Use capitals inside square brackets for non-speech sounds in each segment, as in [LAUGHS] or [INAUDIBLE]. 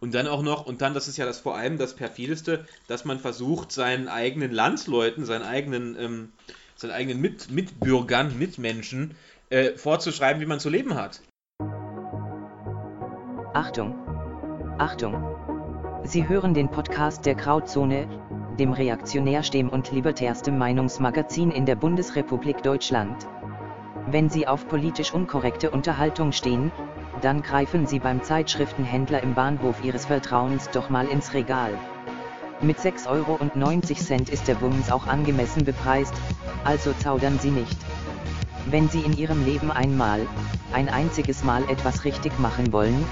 Und dann auch noch, und dann, das ist ja das vor allem das perfideste, dass man versucht, seinen eigenen Landsleuten, seinen eigenen, ähm, seinen eigenen Mit Mitbürgern, Mitmenschen äh, vorzuschreiben, wie man zu leben hat. Achtung! Achtung! Sie hören den Podcast der Krautzone, dem reaktionärstem und libertärstem Meinungsmagazin in der Bundesrepublik Deutschland. Wenn Sie auf politisch unkorrekte Unterhaltung stehen, dann greifen Sie beim Zeitschriftenhändler im Bahnhof Ihres Vertrauens doch mal ins Regal. Mit 6,90 Euro ist der Bums auch angemessen bepreist, also zaudern Sie nicht. Wenn Sie in Ihrem Leben einmal, ein einziges Mal etwas richtig machen wollen,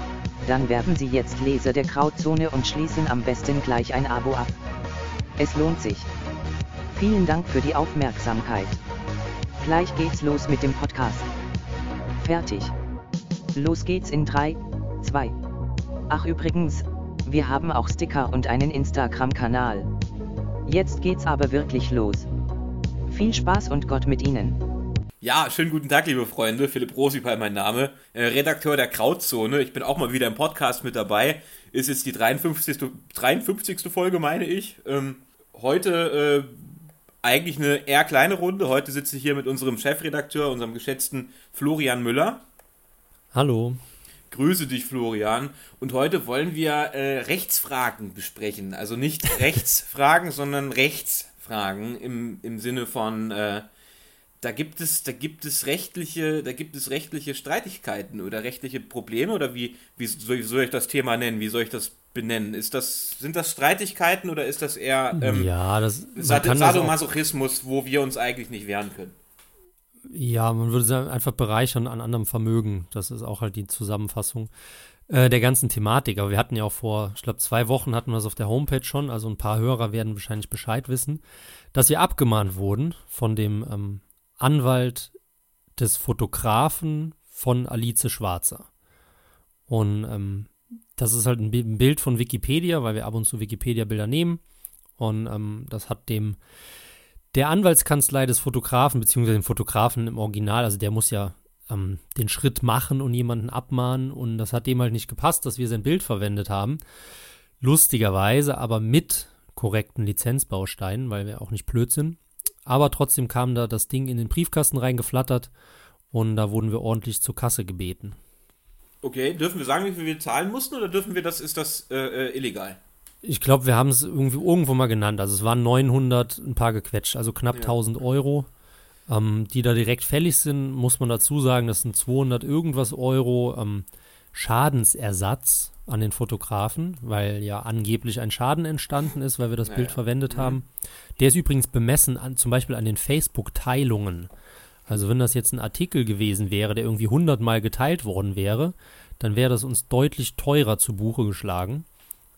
dann werden Sie jetzt Leser der Krautzone und schließen am besten gleich ein Abo ab. Es lohnt sich. Vielen Dank für die Aufmerksamkeit. Gleich geht's los mit dem Podcast. Fertig. Los geht's in 3, 2. Ach übrigens, wir haben auch Sticker und einen Instagram-Kanal. Jetzt geht's aber wirklich los. Viel Spaß und Gott mit Ihnen. Ja, schönen guten Tag, liebe Freunde. Philipp Rosipal mein Name, äh, Redakteur der Krautzone. Ich bin auch mal wieder im Podcast mit dabei. Ist jetzt die 53. 53. Folge, meine ich. Ähm, heute äh, eigentlich eine eher kleine Runde. Heute sitze ich hier mit unserem Chefredakteur, unserem geschätzten Florian Müller. Hallo. Grüße dich, Florian. Und heute wollen wir äh, Rechtsfragen besprechen. Also nicht [LAUGHS] Rechtsfragen, sondern Rechtsfragen im, im Sinne von, äh, da gibt es, da gibt es rechtliche, da gibt es rechtliche Streitigkeiten oder rechtliche Probleme oder wie, wie soll ich das Thema nennen? Wie soll ich das benennen? Ist das, sind das Streitigkeiten oder ist das eher ähm, ja, das, Sadomasochismus, wo wir uns eigentlich nicht wehren können? Ja, man würde sagen, einfach bereichern an anderem Vermögen. Das ist auch halt die Zusammenfassung äh, der ganzen Thematik. Aber wir hatten ja auch vor, ich glaube, zwei Wochen hatten wir es auf der Homepage schon. Also ein paar Hörer werden wahrscheinlich Bescheid wissen, dass wir abgemahnt wurden von dem ähm, Anwalt des Fotografen von Alice Schwarzer. Und ähm, das ist halt ein Bild von Wikipedia, weil wir ab und zu Wikipedia-Bilder nehmen. Und ähm, das hat dem der Anwaltskanzlei des Fotografen, beziehungsweise dem Fotografen im Original, also der muss ja ähm, den Schritt machen und jemanden abmahnen. Und das hat dem halt nicht gepasst, dass wir sein Bild verwendet haben. Lustigerweise, aber mit korrekten Lizenzbausteinen, weil wir auch nicht blöd sind. Aber trotzdem kam da das Ding in den Briefkasten reingeflattert und da wurden wir ordentlich zur Kasse gebeten. Okay, dürfen wir sagen, wie viel wir zahlen mussten oder dürfen wir das, ist das äh, äh illegal? Ich glaube, wir haben es irgendwie irgendwo mal genannt. Also es waren 900 ein paar gequetscht, also knapp ja. 1000 Euro, ähm, die da direkt fällig sind. Muss man dazu sagen, das sind 200 irgendwas Euro ähm, Schadensersatz an den Fotografen, weil ja angeblich ein Schaden entstanden ist, weil wir das naja. Bild verwendet mhm. haben. Der ist übrigens bemessen an, zum Beispiel an den Facebook-Teilungen. Also wenn das jetzt ein Artikel gewesen wäre, der irgendwie hundertmal geteilt worden wäre, dann wäre das uns deutlich teurer zu Buche geschlagen.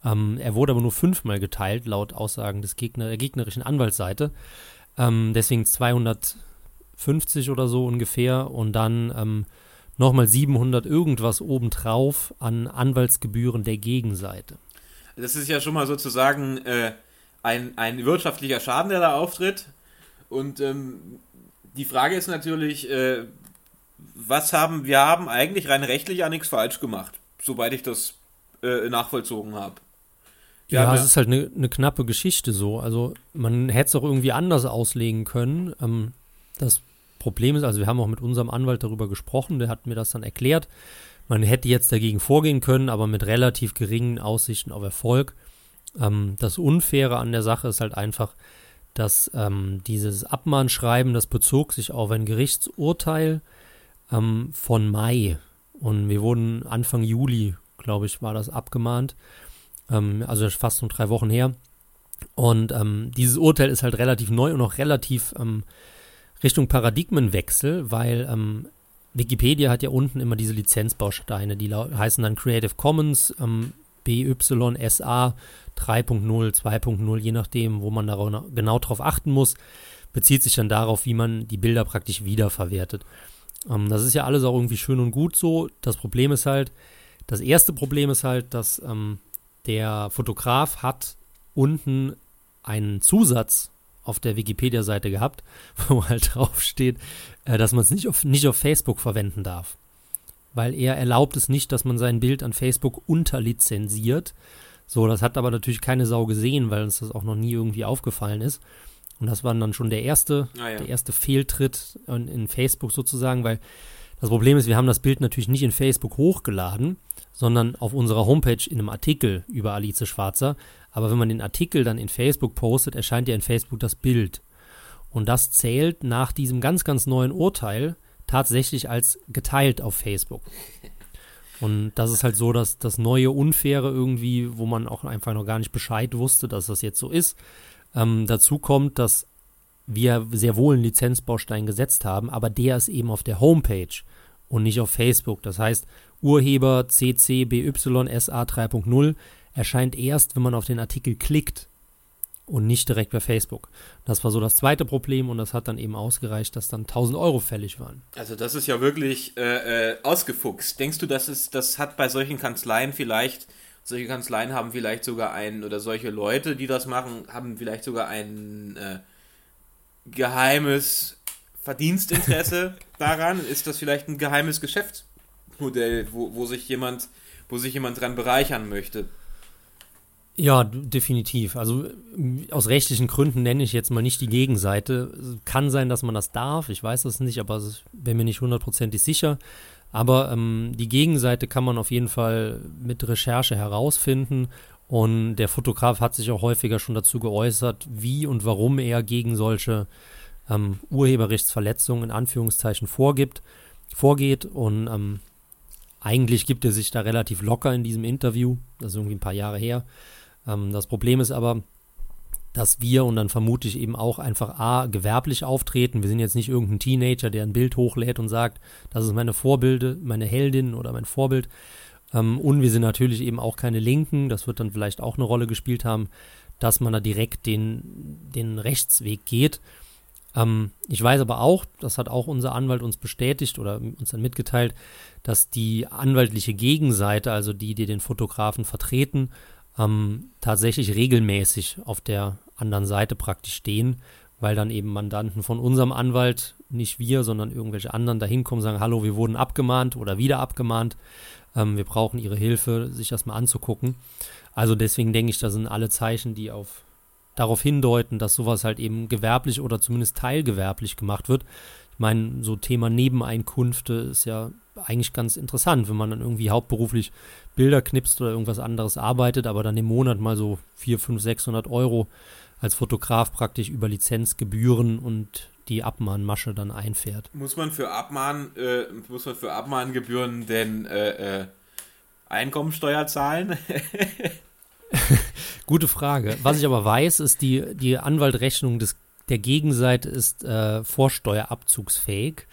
Ähm, er wurde aber nur fünfmal geteilt, laut Aussagen des Gegner, der gegnerischen Anwaltsseite. Ähm, deswegen 250 oder so ungefähr und dann ähm, nochmal 700 irgendwas obendrauf an Anwaltsgebühren der Gegenseite. Das ist ja schon mal sozusagen äh, ein, ein wirtschaftlicher Schaden, der da auftritt. Und ähm, die Frage ist natürlich, äh, was haben wir haben eigentlich rein rechtlich ja nichts falsch gemacht, soweit ich das äh, nachvollzogen habe. Ja, es ist halt eine ne knappe Geschichte so. Also man hätte es auch irgendwie anders auslegen können. Ähm, das Problem ist, also wir haben auch mit unserem Anwalt darüber gesprochen, der hat mir das dann erklärt. Man hätte jetzt dagegen vorgehen können, aber mit relativ geringen Aussichten auf Erfolg. Ähm, das Unfaire an der Sache ist halt einfach, dass ähm, dieses Abmahnschreiben, das bezog sich auf ein Gerichtsurteil ähm, von Mai. Und wir wurden Anfang Juli, glaube ich, war das abgemahnt. Ähm, also fast nur drei Wochen her. Und ähm, dieses Urteil ist halt relativ neu und auch relativ ähm, Richtung Paradigmenwechsel, weil ähm, Wikipedia hat ja unten immer diese Lizenzbausteine, die heißen dann Creative Commons, BYSA 3.0, 2.0, je nachdem, wo man da genau drauf achten muss, bezieht sich dann darauf, wie man die Bilder praktisch wiederverwertet. Ähm, das ist ja alles auch irgendwie schön und gut so. Das Problem ist halt, das erste Problem ist halt, dass ähm, der Fotograf hat unten einen Zusatz auf der Wikipedia-Seite gehabt, [LAUGHS] wo halt drauf steht, äh, dass man es nicht auf, nicht auf Facebook verwenden darf. Weil er erlaubt es nicht, dass man sein Bild an Facebook unterlizenziert. So, das hat aber natürlich keine Sau gesehen, weil uns das auch noch nie irgendwie aufgefallen ist. Und das war dann schon der erste, ah, ja. der erste Fehltritt in, in Facebook sozusagen, weil das Problem ist, wir haben das Bild natürlich nicht in Facebook hochgeladen, sondern auf unserer Homepage in einem Artikel über Alice Schwarzer. Aber wenn man den Artikel dann in Facebook postet, erscheint ja in Facebook das Bild. Und das zählt nach diesem ganz, ganz neuen Urteil tatsächlich als geteilt auf Facebook. Und das ist halt so, dass das neue Unfaire irgendwie, wo man auch einfach noch gar nicht Bescheid wusste, dass das jetzt so ist. Ähm, dazu kommt, dass wir sehr wohl einen Lizenzbaustein gesetzt haben, aber der ist eben auf der Homepage und nicht auf Facebook. Das heißt, Urheber CCBYSA 3.0 erscheint erst, wenn man auf den Artikel klickt und nicht direkt bei Facebook. Das war so das zweite Problem und das hat dann eben ausgereicht, dass dann 1000 Euro fällig waren. Also das ist ja wirklich äh, äh, ausgefuchst. Denkst du, das, ist, das hat bei solchen Kanzleien vielleicht, solche Kanzleien haben vielleicht sogar einen, oder solche Leute, die das machen, haben vielleicht sogar ein äh, geheimes Verdienstinteresse [LAUGHS] daran? Ist das vielleicht ein geheimes Geschäftsmodell, wo, wo sich jemand, wo sich jemand dran bereichern möchte? Ja, definitiv. Also aus rechtlichen Gründen nenne ich jetzt mal nicht die Gegenseite. Kann sein, dass man das darf, ich weiß das nicht, aber bin mir nicht hundertprozentig sicher. Aber ähm, die Gegenseite kann man auf jeden Fall mit Recherche herausfinden. Und der Fotograf hat sich auch häufiger schon dazu geäußert, wie und warum er gegen solche ähm, Urheberrechtsverletzungen in Anführungszeichen vorgibt, vorgeht. Und ähm, eigentlich gibt er sich da relativ locker in diesem Interview. Das ist irgendwie ein paar Jahre her. Ähm, das Problem ist aber, dass wir und dann vermute ich eben auch einfach A, gewerblich auftreten. Wir sind jetzt nicht irgendein Teenager, der ein Bild hochlädt und sagt, das ist meine Vorbilde, meine Heldin oder mein Vorbild. Ähm, und wir sind natürlich eben auch keine Linken, das wird dann vielleicht auch eine Rolle gespielt haben, dass man da direkt den, den Rechtsweg geht. Ähm, ich weiß aber auch, das hat auch unser Anwalt uns bestätigt oder uns dann mitgeteilt, dass die anwaltliche Gegenseite, also die, die den Fotografen vertreten, ähm, tatsächlich regelmäßig auf der anderen Seite praktisch stehen, weil dann eben Mandanten von unserem Anwalt, nicht wir, sondern irgendwelche anderen dahin kommen, sagen, hallo, wir wurden abgemahnt oder wieder abgemahnt, ähm, wir brauchen ihre Hilfe, sich das mal anzugucken. Also deswegen denke ich, da sind alle Zeichen, die auf darauf hindeuten, dass sowas halt eben gewerblich oder zumindest teilgewerblich gemacht wird. Ich meine, so Thema Nebeneinkünfte ist ja eigentlich ganz interessant, wenn man dann irgendwie hauptberuflich Bilder knipst oder irgendwas anderes arbeitet, aber dann im Monat mal so 4, 5, 600 Euro als Fotograf praktisch über Lizenzgebühren und die Abmahnmasche dann einfährt. Muss man für Abmahn, äh, muss man für Abmahngebühren denn äh, äh, Einkommensteuer zahlen? [LAUGHS] Gute Frage. Was ich aber weiß, ist, die, die Anwaltrechnung des, der Gegenseite ist äh, vorsteuerabzugsfähig.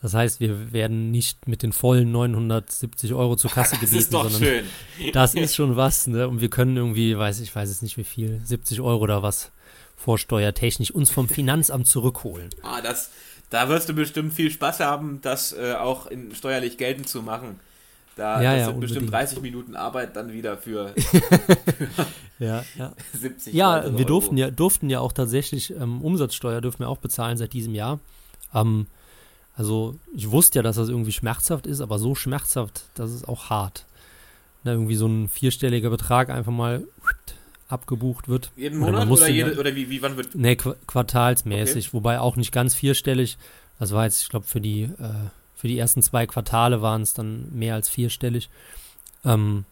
Das heißt, wir werden nicht mit den vollen 970 Euro zur Kasse gebeten, [LAUGHS] das ist doch sondern schön. das ist schon was, ne? Und wir können irgendwie, weiß ich weiß es nicht wie viel, 70 Euro oder was vorsteuertechnisch uns vom Finanzamt zurückholen. Ah, das, da wirst du bestimmt viel Spaß haben, das äh, auch in, steuerlich geltend zu machen. Da ja, ja, sind unbedingt. bestimmt 30 Minuten Arbeit dann wieder für, [LAUGHS] für ja, ja. 70 Ja, wir durften ja, durften ja auch tatsächlich ähm, Umsatzsteuer dürfen wir auch bezahlen seit diesem Jahr. Ähm, also ich wusste ja, dass das irgendwie schmerzhaft ist, aber so schmerzhaft, das ist auch hart. Da irgendwie so ein vierstelliger Betrag einfach mal abgebucht wird. Jeden Monat oder, oder, jede, oder wie, wie, wann wird? Nee, qu quartalsmäßig, okay. wobei auch nicht ganz vierstellig. Das war jetzt, ich glaube, für die äh, für die ersten zwei Quartale waren es dann mehr als vierstellig. Ähm,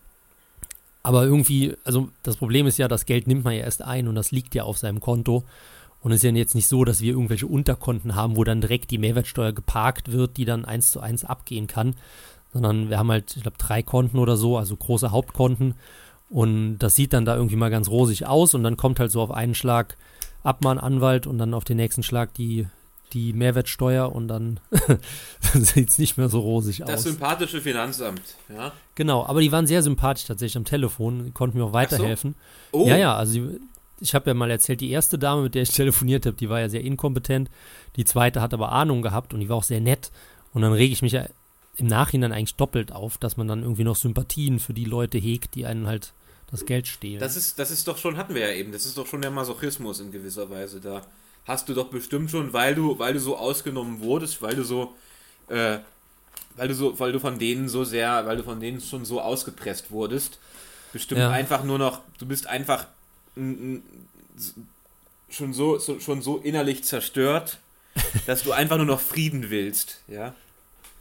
aber irgendwie, also das Problem ist ja, das Geld nimmt man ja erst ein und das liegt ja auf seinem Konto. Und es ist ja jetzt nicht so, dass wir irgendwelche Unterkonten haben, wo dann direkt die Mehrwertsteuer geparkt wird, die dann eins zu eins abgehen kann. Sondern wir haben halt, ich glaube, drei Konten oder so, also große Hauptkonten. Und das sieht dann da irgendwie mal ganz rosig aus und dann kommt halt so auf einen Schlag Abmahnanwalt und dann auf den nächsten Schlag die die Mehrwertsteuer und dann [LAUGHS] sieht es nicht mehr so rosig das aus. Das sympathische Finanzamt, ja. Genau, aber die waren sehr sympathisch tatsächlich am Telefon, die konnten mir auch weiterhelfen. So? Oh. Ja, ja, also ich habe ja mal erzählt, die erste Dame, mit der ich telefoniert habe, die war ja sehr inkompetent. Die zweite hat aber Ahnung gehabt und die war auch sehr nett. Und dann rege ich mich ja im Nachhinein eigentlich doppelt auf, dass man dann irgendwie noch Sympathien für die Leute hegt, die einen halt das Geld stehlen. Das ist, das ist doch schon, hatten wir ja eben, das ist doch schon der Masochismus in gewisser Weise da hast du doch bestimmt schon, weil du, weil du so ausgenommen wurdest, weil du so, äh, weil du so, weil du von denen so sehr, weil du von denen schon so ausgepresst wurdest, bestimmt Ja. einfach nur noch, du bist einfach schon so, so schon so innerlich zerstört, [LAUGHS] dass du einfach nur noch Frieden willst, ja.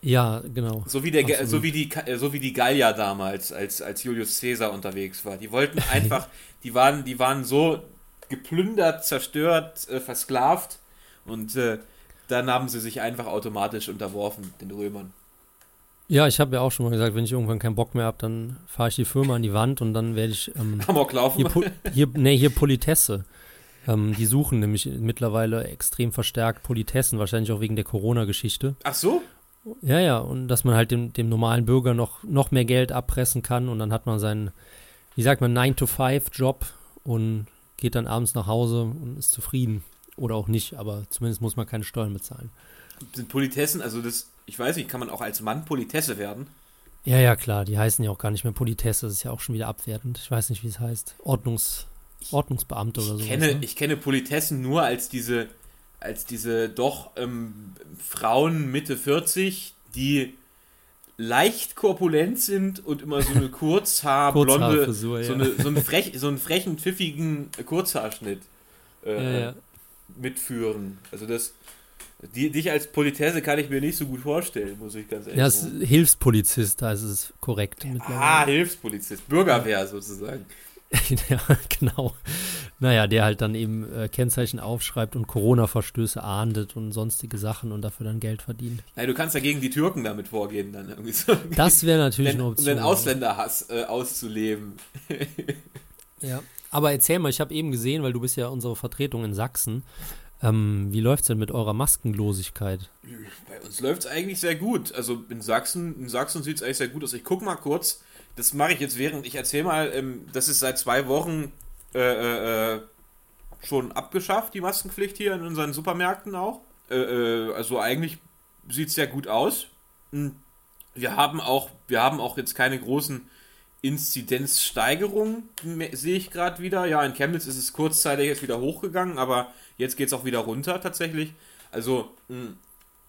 Ja, genau. So wie der, Absolut. so wie die, äh, so wie die Gallier damals, als, als Julius Caesar unterwegs war. Die wollten [LAUGHS] einfach, die waren, die waren so geplündert, zerstört, äh, versklavt und äh, dann haben sie sich einfach automatisch unterworfen, den Römern. Ja, ich habe ja auch schon mal gesagt, wenn ich irgendwann keinen Bock mehr habe, dann fahre ich die Firma an die Wand und dann werde ich ähm, [LAUGHS] Amok laufen. hier, Po- hier, nee, hier Politesse. Ähm, die suchen nämlich mittlerweile extrem verstärkt Politessen, wahrscheinlich auch wegen der Corona-Geschichte. Ach so? Ja, ja, und dass man halt dem, dem normalen Bürger noch, noch mehr Geld abpressen kann und dann hat man seinen, wie sagt man, 9-to-5-Job und geht dann abends nach Hause und ist zufrieden. Oder auch nicht, aber zumindest muss man keine Steuern bezahlen. Sind Politessen, also das, ich weiß nicht, kann man auch als Mann Politesse werden? Ja, ja, klar, die heißen ja auch gar nicht mehr Politesse, das ist ja auch schon wieder abwertend. Ich weiß nicht, wie es heißt. Ordnungs, Ordnungsbeamte oder so. Ich kenne, ich kenne Politessen nur als diese, als diese doch ähm, Frauen Mitte 40, die leicht korpulent sind und immer so eine [LAUGHS] Kurzhaar, blonde, so, ja. eine, so, einen frech, so einen frechen, pfiffigen Kurzhaarschnitt äh, Ja, ja. mitführen. Also das, die, dich als Politesse kann ich mir nicht so gut vorstellen, muss ich ganz ehrlich Ja, sagen. ist Hilfspolizist, da ist es korrekt Ah. Hilfspolizist, Bürgerwehr sozusagen. [LAUGHS] ja, genau. Naja, der halt dann eben äh, Kennzeichen aufschreibt und Corona-Verstöße ahndet und sonstige Sachen und dafür dann Geld verdient. Nein, du kannst ja gegen die Türken damit vorgehen, dann irgendwie so. Das wäre natürlich den, eine um Option. den Ausländerhass äh, auszuleben. [LAUGHS] Ja. Aber erzähl mal, ich habe eben gesehen, weil du bist ja unsere Vertretung in Sachsen. Ähm, wie läuft's denn mit eurer Maskenlosigkeit? Bei uns läuft es eigentlich sehr gut. Also in Sachsen, in Sachsen sieht es eigentlich sehr gut aus. Ich guck mal kurz. Das mache ich jetzt während ich erzähle mal. Ähm, das ist seit zwei Wochen äh, äh, äh, schon abgeschafft, die Maskenpflicht hier in unseren Supermärkten auch. Äh, äh, also eigentlich sieht es sehr gut aus. Hm. Wir haben auch, wir haben auch jetzt keine großen Inzidenzsteigerungen, me- sehe ich gerade wieder. Ja, in Chemnitz ist es kurzzeitig jetzt wieder hochgegangen, aber jetzt geht es auch wieder runter tatsächlich. Also mh,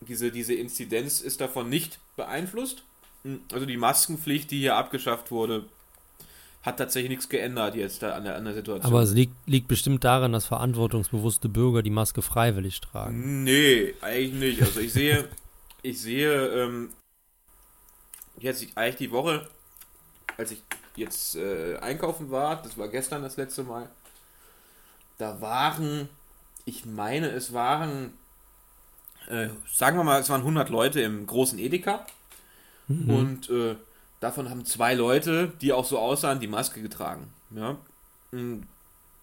diese, diese Inzidenz ist davon nicht beeinflusst. Mh, Also die Maskenpflicht, die hier abgeschafft wurde, hat tatsächlich nichts geändert jetzt an der, an der Situation. Aber es liegt, liegt bestimmt daran, dass verantwortungsbewusste Bürger die Maske freiwillig tragen. Nee, eigentlich nicht. Also ich sehe, ich sehe ähm, jetzt eigentlich die Woche, als ich jetzt äh, einkaufen war, das war gestern das letzte Mal, da waren, ich meine, es waren, äh, sagen wir mal, es waren 100 Leute im großen Edeka Mhm. und äh, davon haben zwei Leute, die auch so aussahen, die Maske getragen. Ja. Mm,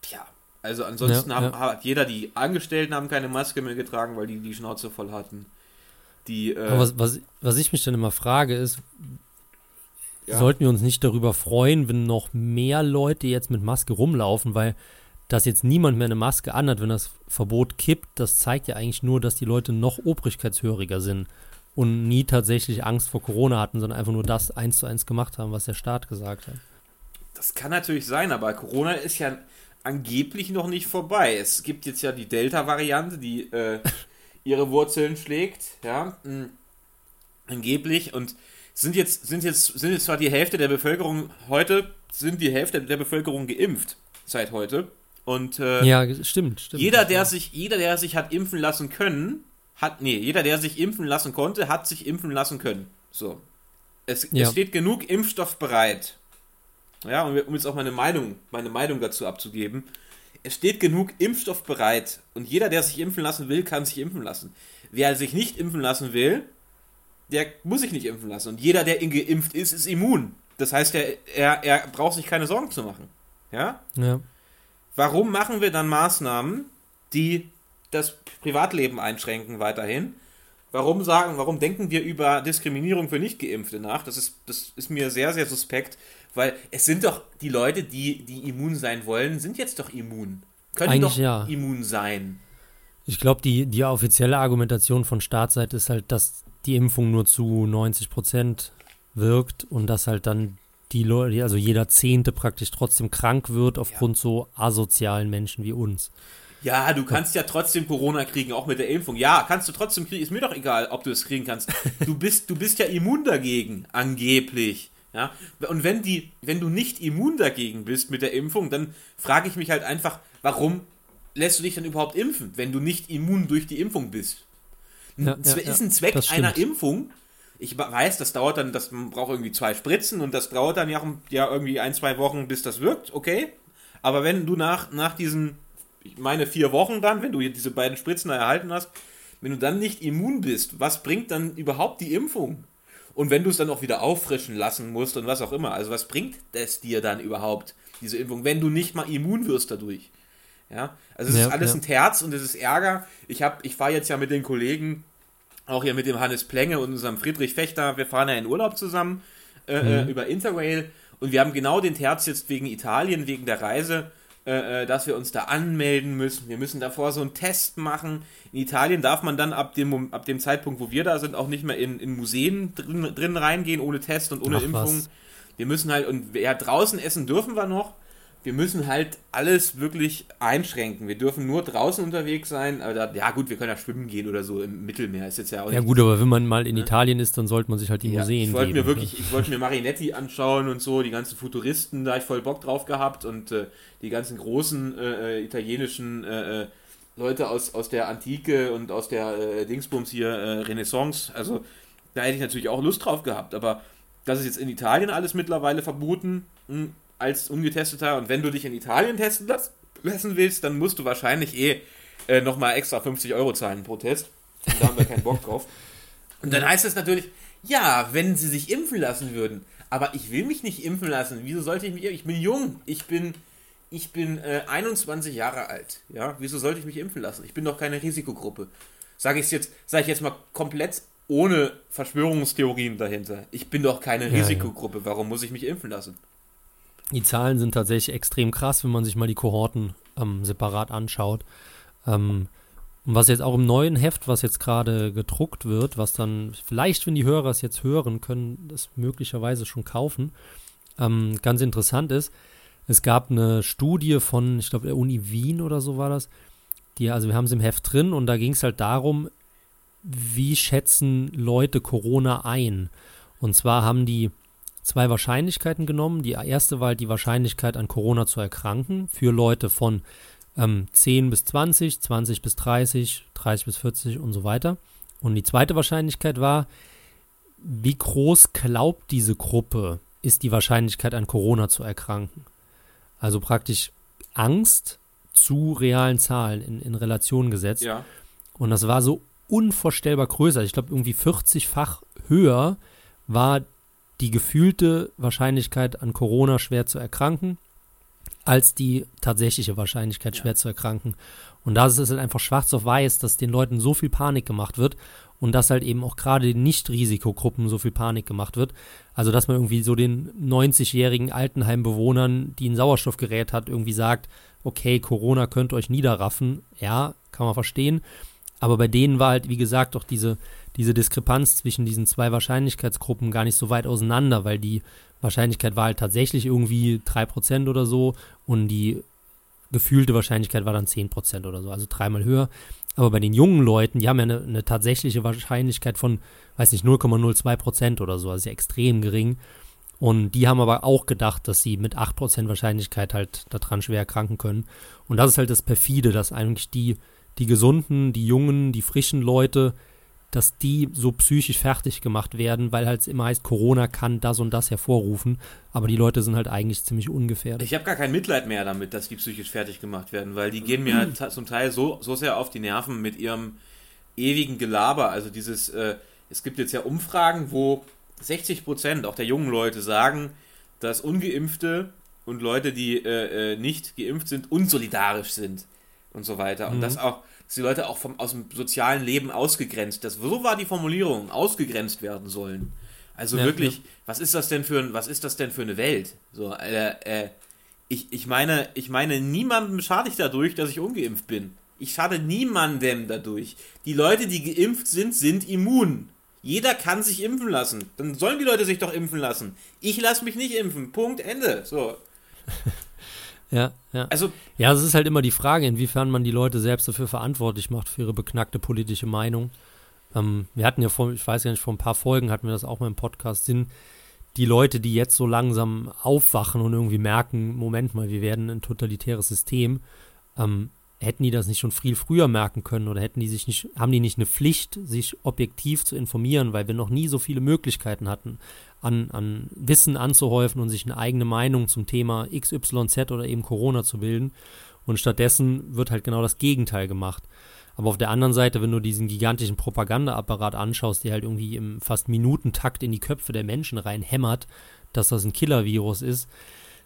Tja, also ansonsten Ja, haben, ja. hat jeder, die Angestellten haben keine Maske mehr getragen, weil die die Schnauze voll hatten. Die, äh, Aber was, was, was ich mich dann immer frage, ist, Ja. sollten wir uns nicht darüber freuen, wenn noch mehr Leute jetzt mit Maske rumlaufen, weil dass jetzt niemand mehr eine Maske anhat, wenn das Verbot kippt, das zeigt ja eigentlich nur, dass die Leute noch obrigkeitshöriger sind und nie tatsächlich Angst vor Corona hatten, sondern einfach nur das eins zu eins gemacht haben, was der Staat gesagt hat. Das kann natürlich sein, aber Corona ist ja angeblich noch nicht vorbei. Es gibt jetzt ja die Delta-Variante, die äh, [LAUGHS] ihre Wurzeln schlägt, ja, mh, angeblich und sind jetzt sind jetzt sind jetzt zwar die Hälfte der Bevölkerung heute sind die Hälfte der Bevölkerung geimpft seit heute und äh, Ja, stimmt, stimmt. jeder der sich jeder der sich hat impfen lassen können hat nee jeder der sich impfen lassen konnte hat sich impfen lassen können so es, Ja. es steht genug Impfstoff bereit ja, und um jetzt auch meine Meinung, meine Meinung dazu abzugeben. Es steht genug Impfstoff bereit und jeder, der sich impfen lassen will, kann sich impfen lassen. Wer sich nicht impfen lassen will, der muss sich nicht impfen lassen. Und jeder, der geimpft ist, ist immun. Das heißt, er, er, er braucht sich keine Sorgen zu machen. Ja? Ja. Warum machen wir dann Maßnahmen, die das Privatleben einschränken weiterhin? Warum sagen, warum denken wir über Diskriminierung für Nichtgeimpfte nach? Das ist, das ist mir sehr, sehr suspekt, weil es sind doch die Leute, die, die immun sein wollen, sind jetzt doch immun. Können Eigentlich doch ja. immun sein. Ich glaube, die, die offizielle Argumentation von Staatsseite ist halt, dass die Impfung nur zu 90 Prozent wirkt und dass halt dann die Leute, also jeder Zehnte praktisch trotzdem krank wird aufgrund so asozialen Menschen wie uns. Ja, du kannst ja trotzdem Corona kriegen, auch mit der Impfung. Ja, kannst du trotzdem kriegen. Ist mir doch egal, ob du es kriegen kannst. [LAUGHS] Du bist, du bist ja immun dagegen, angeblich. Ja, und wenn die, wenn du nicht immun dagegen bist mit der Impfung, dann frage ich mich halt einfach, warum lässt du dich dann überhaupt impfen, wenn du nicht immun durch die Impfung bist? Ja, ja, ist ein Zweck einer Impfung. Ich weiß, das dauert dann, das man braucht irgendwie zwei Spritzen und das dauert dann ja, ja irgendwie ein, zwei Wochen, bis das wirkt, okay. Aber wenn du nach, nach diesen, ich meine vier Wochen dann, wenn du diese beiden Spritzen erhalten hast, wenn du dann nicht immun bist, was bringt dann überhaupt die Impfung? Und wenn du es dann auch wieder auffrischen lassen musst und was auch immer, also was bringt es dir dann überhaupt, diese Impfung, wenn du nicht mal immun wirst dadurch? Ja, also es ja, ist alles ja. ein Terz und es ist Ärger. Ich habe, ich fahre jetzt ja mit den Kollegen, auch hier mit dem Hannes Plenge und unserem Friedrich Fechter, wir fahren ja in Urlaub zusammen äh, äh, mhm. über Interrail und wir haben genau den Terz jetzt wegen Italien, wegen der Reise äh, äh, dass wir uns da anmelden müssen. Wir müssen davor so einen Test machen. In Italien darf man dann ab dem, ab dem Zeitpunkt, wo wir da sind, auch nicht mehr in, in Museen drin, drin reingehen, ohne Test und ohne Ach, Impfung. Was. Wir müssen halt, und ja, draußen essen dürfen wir noch, wir müssen halt alles wirklich einschränken. Wir dürfen nur draußen unterwegs sein. Aber ja, gut, wir können ja schwimmen gehen oder so im Mittelmeer. Ist jetzt ja auch Ja, gut, aber wenn man mal in Italien ist, dann sollte man sich halt die ja, Museen ich wollte Mir wirklich, ich wollte mir Marinetti anschauen und so, die ganzen Futuristen, da habe ich voll Bock drauf gehabt und äh, die ganzen großen äh, äh italienischen äh, äh, Leute aus, aus der Antike und aus der äh, Dingsbums hier Renaissance. Also da hätte ich natürlich auch Lust drauf gehabt. Aber das ist jetzt in Italien alles mittlerweile verboten. Hm als Ungetesteter. Und wenn du dich in Italien testen lassen willst, dann musst du wahrscheinlich eh äh, nochmal extra 50 Euro zahlen pro Test. Und da haben wir keinen Bock [LAUGHS] drauf. Und dann heißt es natürlich, ja, wenn sie sich impfen lassen würden. Aber ich will mich nicht impfen lassen. Wieso sollte ich mich impfen? Ich bin jung. Ich bin, ich bin äh, 21 Jahre alt. Ja, wieso sollte ich mich impfen lassen? Ich bin doch keine Risikogruppe. Sage ich jetzt, sage ich jetzt mal komplett ohne Verschwörungstheorien dahinter. Ich bin doch keine ja, Risikogruppe. Warum muss ich mich impfen lassen? Die Zahlen sind tatsächlich extrem krass, wenn man sich mal die Kohorten ähm, separat anschaut. Ähm, was jetzt auch im neuen Heft, was jetzt gerade gedruckt wird, was dann vielleicht, wenn die Hörer es jetzt hören, können das möglicherweise schon kaufen, ähm, ganz interessant ist, es gab eine Studie von, ich glaube, der Uni Wien oder so war das, die, also wir haben es im Heft drin und da ging es halt darum, wie schätzen Leute Corona ein. Und zwar haben die zwei Wahrscheinlichkeiten genommen. Die erste war halt die Wahrscheinlichkeit, an Corona zu erkranken für Leute von ähm, 10 bis 20, 20 bis 30, 30 bis 40 und so weiter. Und die zweite Wahrscheinlichkeit war, wie groß glaubt diese Gruppe, ist die Wahrscheinlichkeit, an Corona zu erkranken. Also praktisch Angst zu realen Zahlen in, in Relation gesetzt. Ja. Und das war so unvorstellbar größer. Ich glaube, irgendwie 40-fach höher war die gefühlte Wahrscheinlichkeit an Corona schwer zu erkranken, als die tatsächliche Wahrscheinlichkeit schwer ja. zu erkranken. Und da ist es halt einfach schwarz auf weiß, dass den Leuten so viel Panik gemacht wird und dass halt eben auch gerade den Nicht-Risikogruppen so viel Panik gemacht wird. Also, dass man irgendwie so den 90-jährigen Altenheimbewohnern, die ein Sauerstoffgerät hat, irgendwie sagt, okay, Corona könnte euch niederraffen. Ja, kann man verstehen. Aber bei denen war halt, wie gesagt, auch diese, diese Diskrepanz zwischen diesen zwei Wahrscheinlichkeitsgruppen gar nicht so weit auseinander, weil die Wahrscheinlichkeit war halt tatsächlich irgendwie 3% oder so und die gefühlte Wahrscheinlichkeit war dann 10% oder so, also dreimal höher. Aber bei den jungen Leuten, die haben ja eine, eine tatsächliche Wahrscheinlichkeit von, weiß nicht, 0,02% oder so, also extrem gering. Und die haben aber auch gedacht, dass sie mit 8% Wahrscheinlichkeit halt daran schwer erkranken können. Und das ist halt das Perfide, dass eigentlich die, die gesunden, die jungen, die frischen Leute dass die so psychisch fertig gemacht werden, weil halt immer heißt, Corona kann das und das hervorrufen, aber die Leute sind halt eigentlich ziemlich ungefährdet. Ich habe gar kein Mitleid mehr damit, dass die psychisch fertig gemacht werden, weil die gehen mir mhm. zum Teil so, so sehr auf die Nerven mit ihrem ewigen Gelaber. Also dieses, äh, es gibt jetzt ja Umfragen, wo 60 Prozent auch der jungen Leute sagen, dass Ungeimpfte und Leute, die äh, äh nicht geimpft sind, unsolidarisch sind und so weiter. Und mhm. das auch dass die Leute auch vom, aus dem sozialen Leben ausgegrenzt, das, so war die Formulierung, ausgegrenzt werden sollen. Also ja, wirklich, ja. was ist das denn für ein, was ist das denn für eine Welt? So, äh, äh, ich, ich meine, ich meine, niemandem schade ich dadurch, dass ich ungeimpft bin. Ich schade niemandem dadurch. Die Leute, die geimpft sind, sind immun. Jeder kann sich impfen lassen. Dann sollen die Leute sich doch impfen lassen. Ich lasse mich nicht impfen. Punkt, Ende. So. [LAUGHS] Ja, ja. Also, ja, es ist halt immer die Frage, inwiefern man die Leute selbst dafür verantwortlich macht, für ihre beknackte politische Meinung. Ähm, wir hatten ja vor, ich weiß gar nicht, vor ein paar Folgen hatten wir das auch mal im Podcast, sind die Leute, die jetzt so langsam aufwachen und irgendwie merken, Moment mal, wir werden ein totalitäres System, ähm, hätten die das nicht schon viel früher merken können oder hätten die sich nicht, haben die nicht eine Pflicht, sich objektiv zu informieren, weil wir noch nie so viele Möglichkeiten hatten, an, an Wissen anzuhäufen und sich eine eigene Meinung zum Thema XYZ oder eben Corona zu bilden. Und stattdessen wird halt genau das Gegenteil gemacht. Aber auf der anderen Seite, wenn du diesen gigantischen Propagandaapparat anschaust, der halt irgendwie im fast Minutentakt in die Köpfe der Menschen reinhämmert, dass das ein Killer-Virus ist,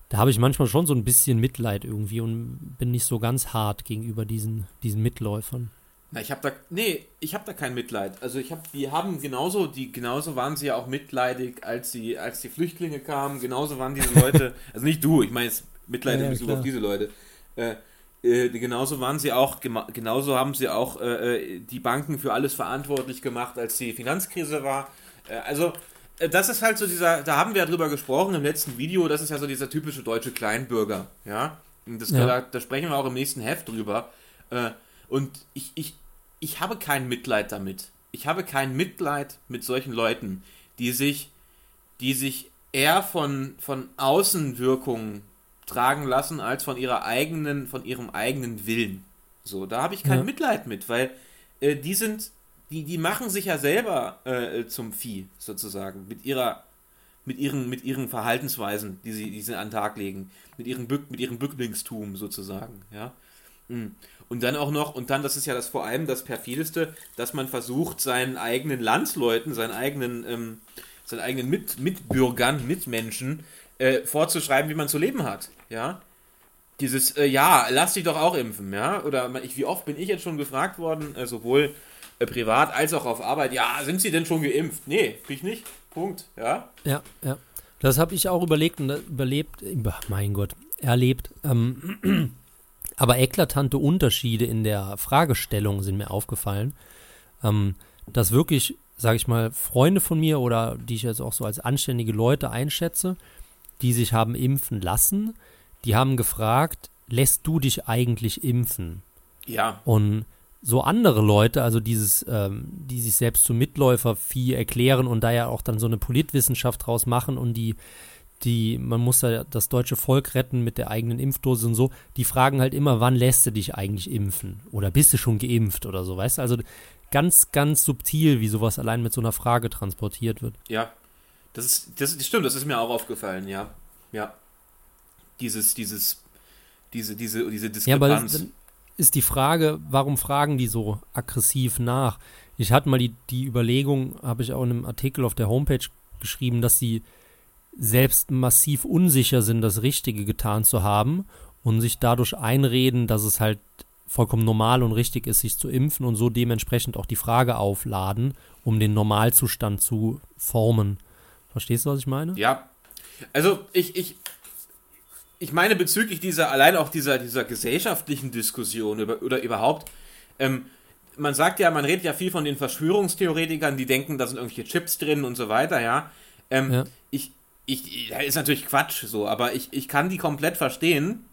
da habe ich manchmal schon so ein bisschen Mitleid irgendwie und bin nicht so ganz hart gegenüber diesen, diesen Mitläufern. Na, ich habe da, nee, ich habe da kein Mitleid. Also ich habe, die haben genauso, die genauso waren sie ja auch mitleidig, als sie, als die Flüchtlinge kamen. Genauso waren diese Leute, [LAUGHS] also nicht du, ich meine jetzt Mitleid in Bezug auf diese Leute. Äh, äh, genauso waren sie auch, genauso haben sie auch äh, äh, die Banken für alles verantwortlich gemacht, als die Finanzkrise war. Äh, also das ist halt so dieser, da haben wir ja drüber gesprochen im letzten Video, das ist ja so dieser typische deutsche Kleinbürger, ja. Das, ja. Da, da, sprechen wir auch im nächsten Heft drüber. Äh, und ich, ich, ich habe kein Mitleid damit. Ich habe kein Mitleid mit solchen Leuten, die sich, die sich eher von, von Außenwirkungen tragen lassen, als von ihrer eigenen, von ihrem eigenen Willen. So, da habe ich kein ja. Mitleid mit, weil äh, die sind, die, die machen sich ja selber äh, zum Vieh, sozusagen, mit ihrer, mit ihren, mit ihren Verhaltensweisen, die sie, die sie an den Tag legen, mit ihrem Bück, mit ihrem Bücklingstum sozusagen, ja. Mm. Und dann auch noch, und dann, das ist ja das vor allem das perfideste, dass man versucht, seinen eigenen Landsleuten, seinen eigenen, ähm, seinen eigenen Mit Mitbürgern, Mitmenschen äh, vorzuschreiben, wie man zu leben hat, ja. Dieses, äh, ja, lass dich doch auch impfen, ja. Oder ich, wie oft bin ich jetzt schon gefragt worden, äh, sowohl privat als auch auf Arbeit, ja, sind Sie denn schon geimpft? Nee, bin ich nicht. Punkt, ja. Ja, ja. Das habe ich auch überlegt und überlebt, mein Gott, erlebt. Ähm, [CLEARS THROAT] aber eklatante Unterschiede in der Fragestellung sind mir aufgefallen. Ähm, dass wirklich, sage ich mal, Freunde von mir oder die ich jetzt auch so als anständige Leute einschätze, die sich haben impfen lassen, die haben gefragt, lässt du dich eigentlich impfen? Ja. Und so andere Leute, also dieses, ähm, die sich selbst zum Mitläufer-Vieh erklären und da ja auch dann so eine Politwissenschaft draus machen und die, die, man muss da das deutsche Volk retten mit der eigenen Impfdose und so, die fragen halt immer, wann lässt du dich eigentlich impfen? Oder bist du schon geimpft oder so, weißt du? Also ganz, ganz subtil, wie sowas allein mit so einer Frage transportiert wird. Ja, das ist, das, das stimmt, das ist mir auch aufgefallen, ja. Ja. Dieses, dieses, diese, diese, diese Diskrepanz. Ja, aber ist die Frage, warum fragen die so aggressiv nach? Ich hatte mal die, die Überlegung, habe ich auch in einem Artikel auf der Homepage geschrieben, dass sie selbst massiv unsicher sind, das Richtige getan zu haben und sich dadurch einreden, dass es halt vollkommen normal und richtig ist, sich zu impfen und so dementsprechend auch die Frage aufladen, um den Normalzustand zu formen. Verstehst du, was ich meine? Ja. Also ich, ich, ich meine bezüglich dieser, allein auch dieser, dieser gesellschaftlichen Diskussion über, oder überhaupt, ähm, man sagt ja, man redet ja viel von den Verschwörungstheoretikern, die denken, da sind irgendwelche Chips drin und so weiter, ja. Ähm, ja. Ich, ich, das ist natürlich Quatsch so, aber ich, ich kann die komplett verstehen.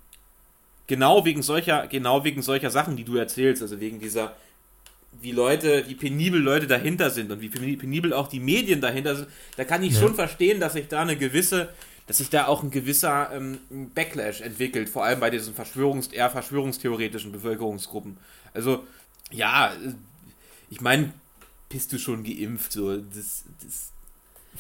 Genau wegen solcher, genau wegen solcher Sachen, die du erzählst, also wegen dieser, wie Leute, wie penibel Leute dahinter sind und wie penibel auch die Medien dahinter sind, da kann ich ja. schon verstehen, dass sich da eine gewisse, dass sich da auch ein gewisser ähm, Backlash entwickelt, vor allem bei diesen Verschwörungs eher verschwörungstheoretischen Bevölkerungsgruppen. Also, ja, ich meine, bist du schon geimpft? So, das, das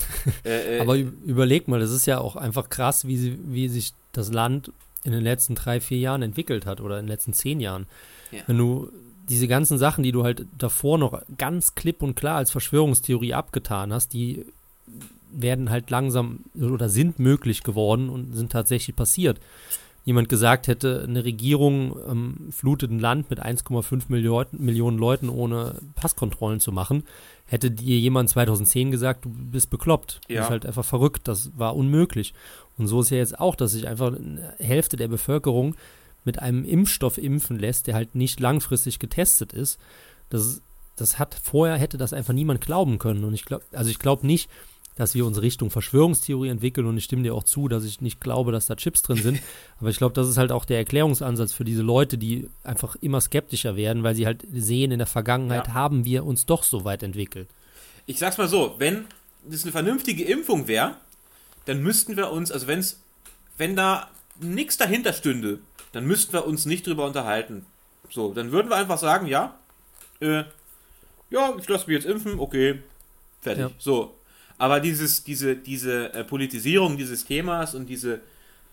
[LAUGHS] äh, äh, Aber überleg mal, das ist ja auch einfach krass, wie, sie, wie sich das Land in den letzten drei, vier Jahren entwickelt hat oder in den letzten zehn Jahren. Ja. Wenn du diese ganzen Sachen, die du halt davor noch ganz klipp und klar als Verschwörungstheorie abgetan hast, die werden halt langsam oder sind möglich geworden und sind tatsächlich passiert. Jemand gesagt hätte, eine Regierung ähm, flutet ein Land mit 1,5 Millionen, Millionen Leuten ohne Passkontrollen zu machen, hätte dir jemand 2010 gesagt, du bist bekloppt. Ja. Du bist halt einfach verrückt. Das war unmöglich. Und so ist ja jetzt auch, dass sich einfach eine Hälfte der Bevölkerung mit einem Impfstoff impfen lässt, der halt nicht langfristig getestet ist. Das, das hat vorher hätte das einfach niemand glauben können. Und ich glaube, also ich glaube nicht, dass wir uns Richtung Verschwörungstheorie entwickeln und ich stimme dir auch zu, dass ich nicht glaube, dass da Chips drin sind. [LAUGHS] Aber ich glaube, das ist halt auch der Erklärungsansatz für diese Leute, die einfach immer skeptischer werden, weil sie halt sehen, in der Vergangenheit ja. haben wir uns doch so weit entwickelt. Ich sag's mal so, wenn das eine vernünftige Impfung wäre, dann müssten wir uns, also wenn's, wenn da nichts dahinter stünde, dann müssten wir uns nicht drüber unterhalten. So, dann würden wir einfach sagen, ja, äh, ja, ich lasse mich jetzt impfen, okay, fertig. Ja. So, aber dieses, diese, diese äh, Politisierung dieses Themas und diese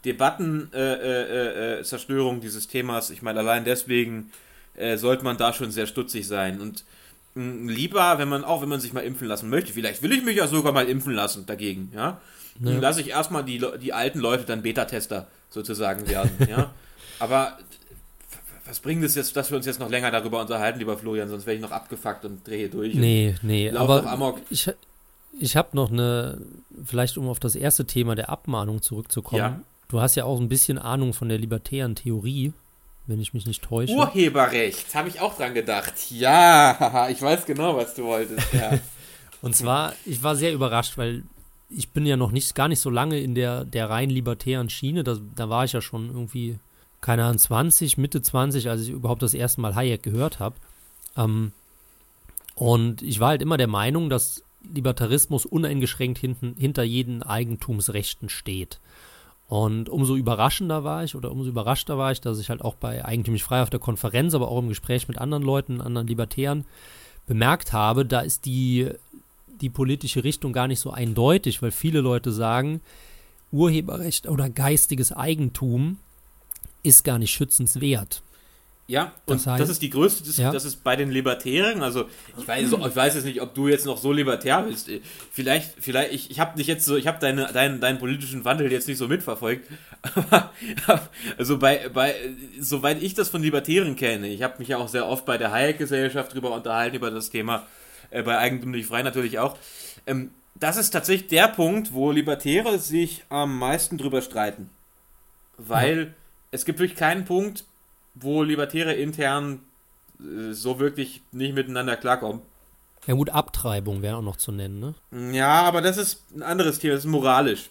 Debattenzerstörung äh, äh, äh dieses Themas, ich meine, allein deswegen äh, sollte man da schon sehr stutzig sein. Und mh, mm, lieber, wenn man, auch wenn man sich mal impfen lassen möchte, vielleicht will ich mich ja sogar mal impfen lassen dagegen, ja. ja. Dann lasse ich erstmal die, die alten Leute dann Beta-Tester sozusagen werden, ja. [LAUGHS] Aber was bringt es jetzt, dass wir uns jetzt noch länger darüber unterhalten, lieber Florian, sonst wäre ich noch abgefuckt und drehe durch. Nee, nee, aber ich, ich habe noch eine, vielleicht um auf das erste Thema der Abmahnung zurückzukommen. Ja. Du hast ja auch ein bisschen Ahnung von der libertären Theorie, wenn ich mich nicht täusche. Urheberrecht, habe ich auch dran gedacht. Ja, [LAUGHS] ich weiß genau, was du wolltest. Ja. [LAUGHS] Und zwar, ich war sehr überrascht, weil ich bin ja noch nicht, gar nicht so lange in der, der rein libertären Schiene. Da, da war ich ja schon irgendwie, keine Ahnung, 20, Mitte 20, als ich überhaupt das erste Mal Hayek gehört habe. Ähm, und ich war halt immer der Meinung, dass Libertarismus uneingeschränkt hinten, hinter jeden Eigentumsrechten steht. Und umso überraschender war ich oder umso überraschter war ich, dass ich halt auch bei Eigentümlich Frei auf der Konferenz, aber auch im Gespräch mit anderen Leuten, anderen Libertären, bemerkt habe, da ist die, die politische Richtung gar nicht so eindeutig, weil viele Leute sagen, Urheberrecht oder geistiges Eigentum ist gar nicht schützenswert. Ja, und das, heißt, das ist die größte, das, ja. das, ist bei den Libertären, also ich weiß, ich weiß jetzt nicht, ob du jetzt noch so libertär bist. Vielleicht, vielleicht, ich, ich habe dich jetzt so, ich habe deine, deinen, deinen politischen Wandel jetzt nicht so mitverfolgt. [LAUGHS] Aber also bei, bei, soweit ich das von Libertären kenne, ich habe mich ja auch sehr oft bei der Hayek-Gesellschaft drüber unterhalten, über das Thema, äh, bei Eigentum nicht frei natürlich auch. Ähm, das ist tatsächlich der Punkt, wo Libertäre sich am meisten drüber streiten. Weil ja. es gibt wirklich keinen Punkt, wo Libertäre intern äh, so wirklich nicht miteinander klarkommen. Ja gut, Abtreibung wäre auch noch zu nennen, ne? Ja, aber das ist ein anderes Thema, das ist moralisch.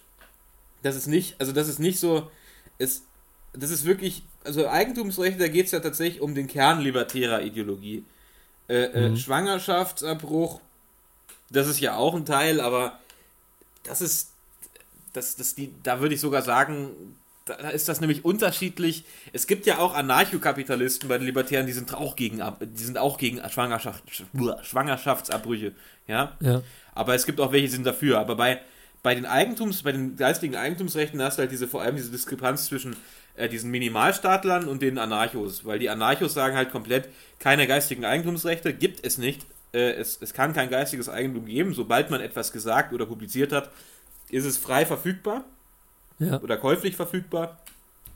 Das ist nicht, also das ist nicht so, es, das ist wirklich, also Eigentumsrechte, da geht es ja tatsächlich um den Kern libertärer Ideologie. Äh, äh mhm. Schwangerschaftsabbruch, das ist ja auch ein Teil, aber das ist, das, das die, da würde ich sogar sagen, da ist das nämlich unterschiedlich. Es gibt ja auch Anarchokapitalisten bei den Libertären, die sind auch gegen, die sind auch gegen Schwangerschaft, Schwangerschaftsabbrüche, ja? ja. Aber es gibt auch welche, die sind dafür. Aber bei, bei den Eigentums, bei den geistigen Eigentumsrechten hast du halt diese, vor allem diese Diskrepanz zwischen äh, diesen Minimalstaatlern und den Anarchos, weil die Anarchos sagen halt komplett, keine geistigen Eigentumsrechte gibt es nicht. Äh, es, es kann kein geistiges Eigentum geben. Sobald man etwas gesagt oder publiziert hat, ist es frei verfügbar ja. oder käuflich verfügbar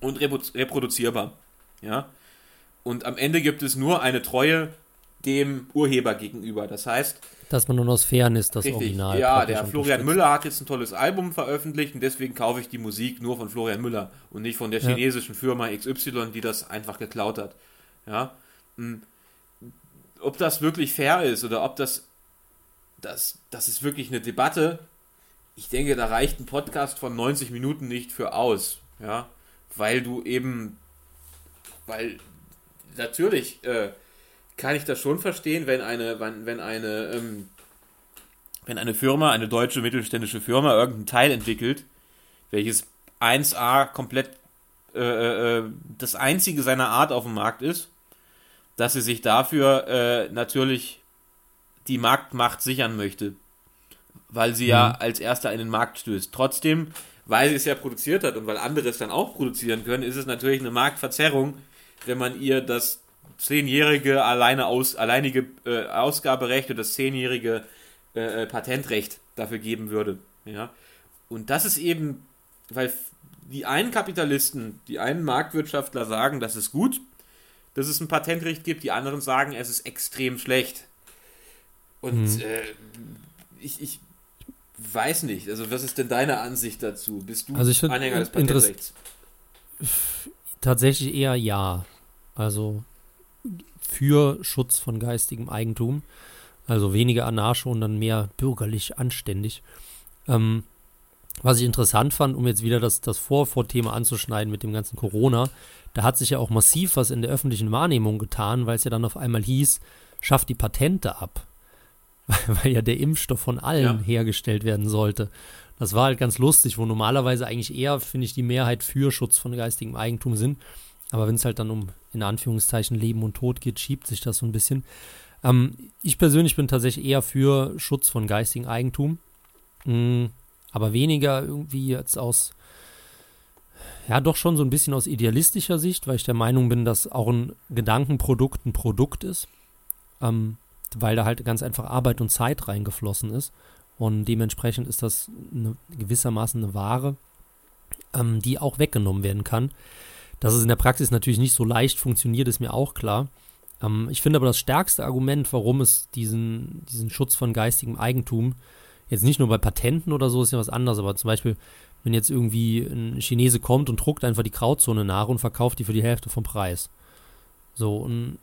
und reproduzierbar. Ja. Und am Ende gibt es nur eine Treue dem Urheber gegenüber. Das heißt, dass man nur aus Fairness das richtig, Original. Ja, der Florian Müller hat jetzt ein tolles Album veröffentlicht und deswegen kaufe ich die Musik nur von Florian Müller und nicht von der chinesischen ja. Firma XY, die das einfach geklaut hat. Ja. Hm. Ob das wirklich fair ist oder ob das das, das ist wirklich eine Debatte, ich denke, da reicht ein Podcast von 90 Minuten nicht für aus, ja, weil du eben, weil natürlich äh, kann ich das schon verstehen, wenn eine, wenn, wenn eine, ähm, wenn eine Firma, eine deutsche mittelständische Firma irgendein Teil entwickelt, welches 1A komplett äh, äh, äh, das einzige seiner Art auf dem Markt ist, dass sie sich dafür äh, natürlich die Marktmacht sichern möchte weil sie mhm. ja als erster in den Markt stößt. Trotzdem, weil sie es ja produziert hat und weil andere es dann auch produzieren können, ist es natürlich eine Marktverzerrung, wenn man ihr das zehnjährige alleine aus, alleinige äh, Ausgaberecht oder das zehnjährige äh, äh, Patentrecht dafür geben würde. Ja? Und das ist eben, weil die einen Kapitalisten, die einen Marktwirtschaftler sagen, das ist gut, dass es ein Patentrecht gibt, die anderen sagen, es ist extrem schlecht. Und mhm. äh, ich, ich weiß nicht. Also, was ist denn deine Ansicht dazu? Bist du also ich Anhänger des Patentrechts? Tatsächlich eher ja. Also für Schutz von geistigem Eigentum. Also weniger anarcho und dann mehr bürgerlich anständig. Ähm, was ich interessant fand, um jetzt wieder das, das Vorvorthema anzuschneiden mit dem ganzen Corona, da hat sich ja auch massiv was in der öffentlichen Wahrnehmung getan, weil es ja dann auf einmal hieß, schafft die Patente ab. [LAUGHS] weil ja der Impfstoff von allen ja. hergestellt werden sollte. Das war halt ganz lustig, wo normalerweise eigentlich eher, finde ich, die Mehrheit für Schutz von geistigem Eigentum sind. Aber wenn es halt dann um, in Anführungszeichen, Leben und Tod geht, schiebt sich das so ein bisschen. Ähm, ich persönlich bin tatsächlich eher für Schutz von geistigem Eigentum. Mhm, aber weniger irgendwie jetzt aus, ja, doch schon so ein bisschen aus idealistischer Sicht, weil ich der Meinung bin, dass auch ein Gedankenprodukt ein Produkt ist. Ähm, weil da halt ganz einfach Arbeit und Zeit reingeflossen ist. Und dementsprechend ist das eine, gewissermaßen eine Ware, ähm, die auch weggenommen werden kann. Dass es in der Praxis natürlich nicht so leicht funktioniert, ist mir auch klar. Ähm, ich finde aber das stärkste Argument, warum es diesen, diesen Schutz von geistigem Eigentum, jetzt nicht nur bei Patenten oder so, ist ja was anderes, aber zum Beispiel, wenn jetzt irgendwie ein Chinese kommt und druckt einfach die Krautzone nach und verkauft die für die Hälfte vom Preis. So, und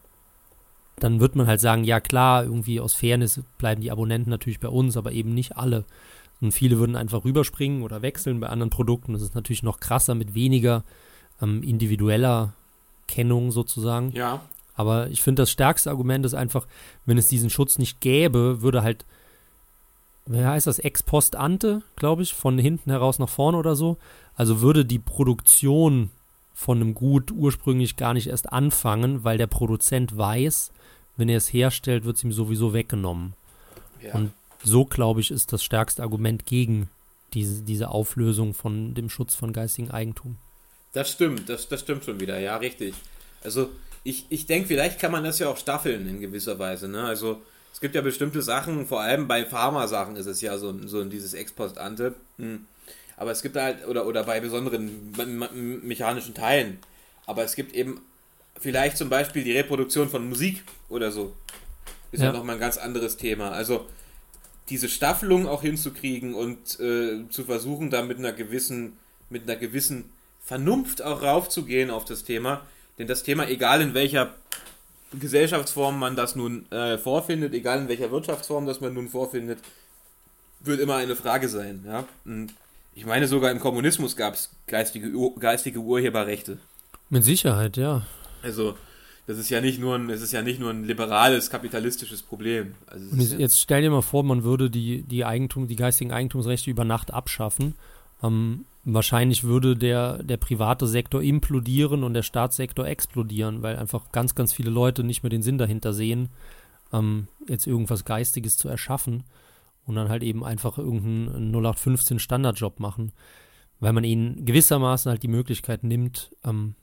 dann wird man halt sagen, ja klar, irgendwie aus Fairness bleiben die Abonnenten natürlich bei uns, aber eben nicht alle. Und viele würden einfach rüberspringen oder wechseln bei anderen Produkten. Das ist natürlich noch krasser mit weniger ähm, individueller Kennung sozusagen. Ja. Aber ich finde, das stärkste Argument ist einfach, wenn es diesen Schutz nicht gäbe, würde halt, wie heißt das, ex post ante, glaube ich, von hinten heraus nach vorne oder so. Also würde die Produktion von einem Gut ursprünglich gar nicht erst anfangen, weil der Produzent weiß, wenn er es herstellt, wird es ihm sowieso weggenommen. Ja. Und so, glaube ich, ist das stärkste Argument gegen diese, diese Auflösung von dem Schutz von geistigem Eigentum. Das stimmt, das, das stimmt schon wieder, ja, richtig. Also ich, ich denke, vielleicht kann man das ja auch staffeln in gewisser Weise. Ne? Also es gibt ja bestimmte Sachen, vor allem bei Pharma-Sachen ist es ja so, so dieses Ex-Post-Ante. Hm. Aber es gibt halt, oder, oder bei besonderen mechanischen Teilen. Aber es gibt eben vielleicht zum Beispiel die Reproduktion von Musik oder so. Ist ja, ja nochmal ein ganz anderes Thema. Also diese Staffelung auch hinzukriegen und äh, zu versuchen, da mit einer gewissen, mit einer gewissen Vernunft auch raufzugehen auf das Thema. Denn das Thema, egal in welcher Gesellschaftsform man das nun äh, vorfindet, egal in welcher Wirtschaftsform das man nun vorfindet, wird immer eine Frage sein. Ja? ich meine, sogar im Kommunismus gab es geistige, geistige Urheberrechte. Mit Sicherheit, ja. Also, das ist ja nicht nur ein, es ist ja nicht nur ein liberales, kapitalistisches Problem. Also jetzt, ja stell dir mal vor, man würde die, die Eigentum, die geistigen Eigentumsrechte über Nacht abschaffen. Ähm, wahrscheinlich würde der, der private Sektor implodieren und der Staatssektor explodieren, weil einfach ganz, ganz viele Leute nicht mehr den Sinn dahinter sehen, ähm, jetzt irgendwas Geistiges zu erschaffen und dann halt eben einfach irgendeinen 0815 Standardjob machen, weil man ihnen gewissermaßen halt die Möglichkeit nimmt, ähm,